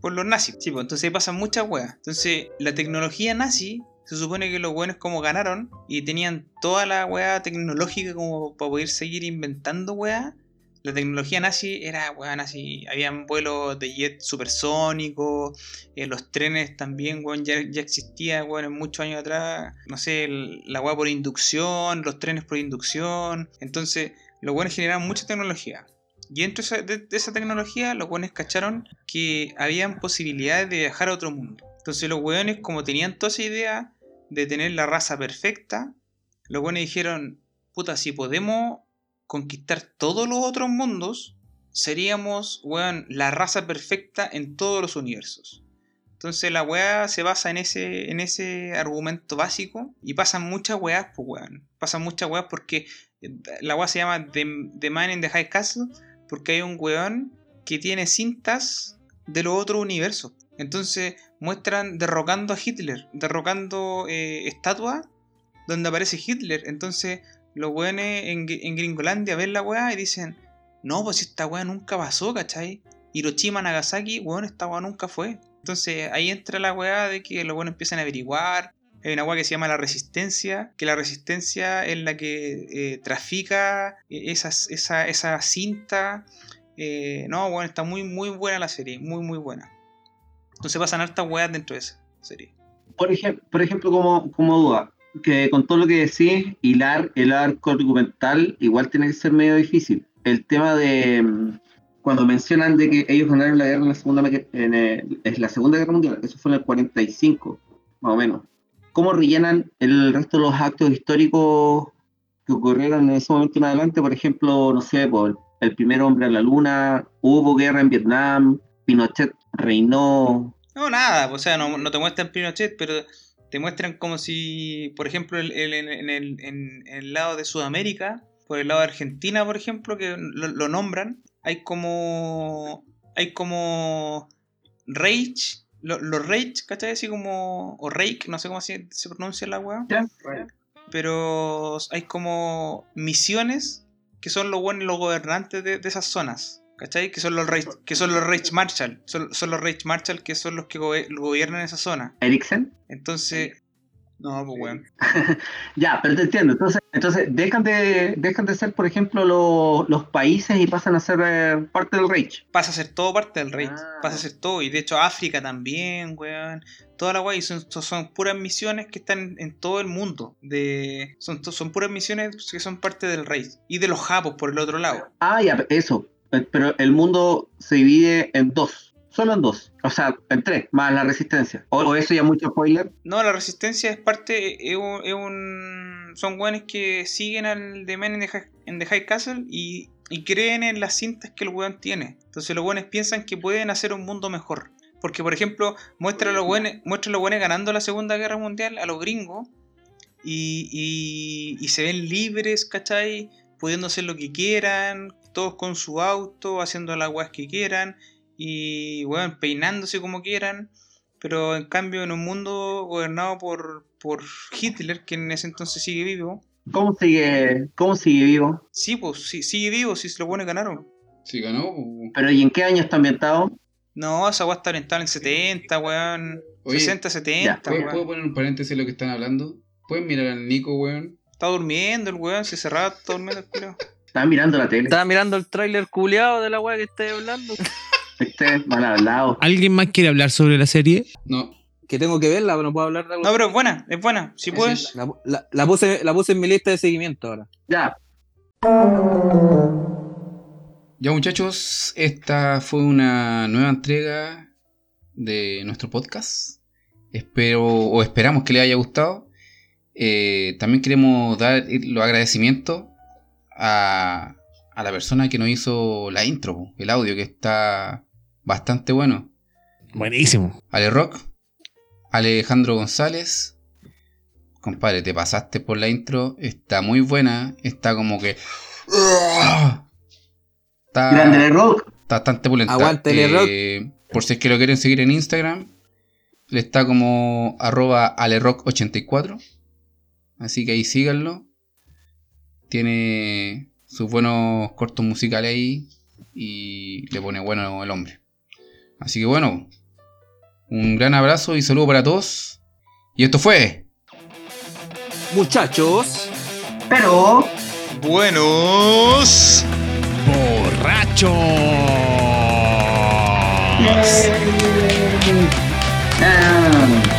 por los nazis. Sí, pues entonces pasan muchas weas. Entonces la tecnología nazi se supone que los buenos como ganaron y tenían toda la weá tecnológica como para poder seguir inventando weá la tecnología nazi era, weón, así, habían vuelos de jet supersónicos, eh, los trenes también, weón, ya, ya existía, weón, muchos años atrás, no sé, la weá por inducción, los trenes por inducción, entonces los weones generaban mucha tecnología. Y dentro de, esa tecnología, los weones cacharon que habían posibilidades de viajar a otro mundo. Entonces los weones, como tenían toda esa idea de tener la raza perfecta, los weones dijeron, puta, si podemos conquistar todos los otros mundos, seríamos, la raza perfecta en todos los universos. Entonces la weá se basa en ese, en ese argumento básico y pasan muchas weas, pues weón. Pasan muchas weas porque eh, la weá se llama The, Man in the High Castle porque hay un weón que tiene cintas de los otros universos. Entonces muestran derrocando a Hitler, derrocando eh, estatuas donde aparece Hitler. Entonces los weones en, en Gringolandia ven la weá y dicen, no, pues esta weá nunca pasó, ¿cachai? Hiroshima, Nagasaki, weón, esta weá nunca fue. Entonces ahí entra la weá de que los weones empiezan a averiguar. Hay una weá que se llama la resistencia, que la resistencia es la que eh, trafica eh, esa, esa cinta. Eh, no, bueno, está muy, muy buena la serie, muy, muy buena. Entonces pasan hartas weas dentro de esa serie. Por, ejemplo, por ejemplo, como, como duda, que con todo lo que decís, hilar el arco argumental igual tiene que ser medio difícil. El tema de mm, cuando mencionan de que ellos ganaron la guerra en la segunda en la segunda guerra mundial, eso fue en el 45, más o menos. ¿Cómo rellenan el resto de los actos históricos que ocurrieron en ese momento en adelante? Por ejemplo, no sé, por el primer hombre a la luna, hubo guerra en Vietnam, Pinochet reinó. No, nada, o sea, no, no te muestran Pinochet, pero te muestran como si, por ejemplo, en, el, lado de Sudamérica, por el lado de Argentina, por ejemplo, que lo, nombran, hay como. Hay como. Rage. Los Rage, ¿cachai? Así como. O Rake, no sé cómo se, pronuncia la weá. Pero hay como misiones que son los buenos los gobernantes de, esas zonas. ¿Cachai? Que son los Rage, que son los Rage Marshall. Son, los Rage Marshall que son los que gobiernan esa zona. ¿Eriksen? Entonces. No, pues bueno. [LAUGHS] ya, pero te entiendo. Entonces, entonces dejan de dejan de ser, por ejemplo, los países y pasan a ser eh, parte del Reich. Pasa a ser todo parte del Reich. Ah. Pasa a ser todo. Y de hecho, África también, weón. Toda la guay. Son, son puras misiones que están en todo el mundo. De, son, son puras misiones que son parte del Reich. Y de los Japos por el otro lado. Ah, ya, eso. Pero el mundo se divide en dos. Solo en dos. O sea, en tres, más la resistencia. ¿O, eso ya mucho spoiler? No, la resistencia es parte. Es un, son guanes que siguen al de Men en the High, Castle y, creen en las cintas que el weón tiene. Entonces los weones piensan que pueden hacer un mundo mejor. Porque, por ejemplo, muestra a los buenos, muestra los ganando la Segunda Guerra Mundial a los gringos y, y, y se ven libres, ¿cachai? Pudiendo hacer lo que quieran, todos con su auto, haciendo las weas que quieran y, bueno, peinándose como quieran. Pero en cambio, en un mundo gobernado por, por Hitler, que en ese entonces sigue vivo. ¿Cómo sigue, cómo sigue vivo? Sí, pues sí, sigue vivo, si se lo pone ganaron. Sí, ganó. Pero ¿y en qué año está ambientado? No, esa weá está orientada en 70, weón. 60, 70, ¿puedo, ¿Puedo poner un paréntesis en lo que están hablando? ¿Pueden mirar al Nico, weón? Está durmiendo el weón, se cerraba, está durmiendo el culo. Estaba mirando la tele. Estaba mirando el tráiler culeado de la weá que estáis hablando. [LAUGHS] Este mal hablado. ¿Alguien más quiere hablar sobre la serie? No. Que tengo que verla, pero no puedo hablar de algo. No, pero es buena, es buena. Si puedes. La, la, la, puse, la puse en mi lista de seguimiento ahora. Ya. Ya muchachos, esta fue una nueva entrega de nuestro podcast. Espero o esperamos que les haya gustado. Eh, también queremos dar los agradecimientos a, a, la persona que nos hizo la intro, el audio que está bastante bueno. Buenísimo. Ale Rock, Alejandro González. Compadre, te pasaste por la intro, está muy buena, está como que... Está, Grande Rock. Está bastante pulenta. Aguante eh, Rock. Por si es que lo quieren seguir en Instagram, le está como arroba alerock84. Así que ahí síganlo. Tiene sus buenos cortos musicales ahí y le pone bueno el hombre. Así que bueno, un gran abrazo y saludo para todos. Y esto fue. Muchachos. Pero. Buenos. Borrachos. Ah.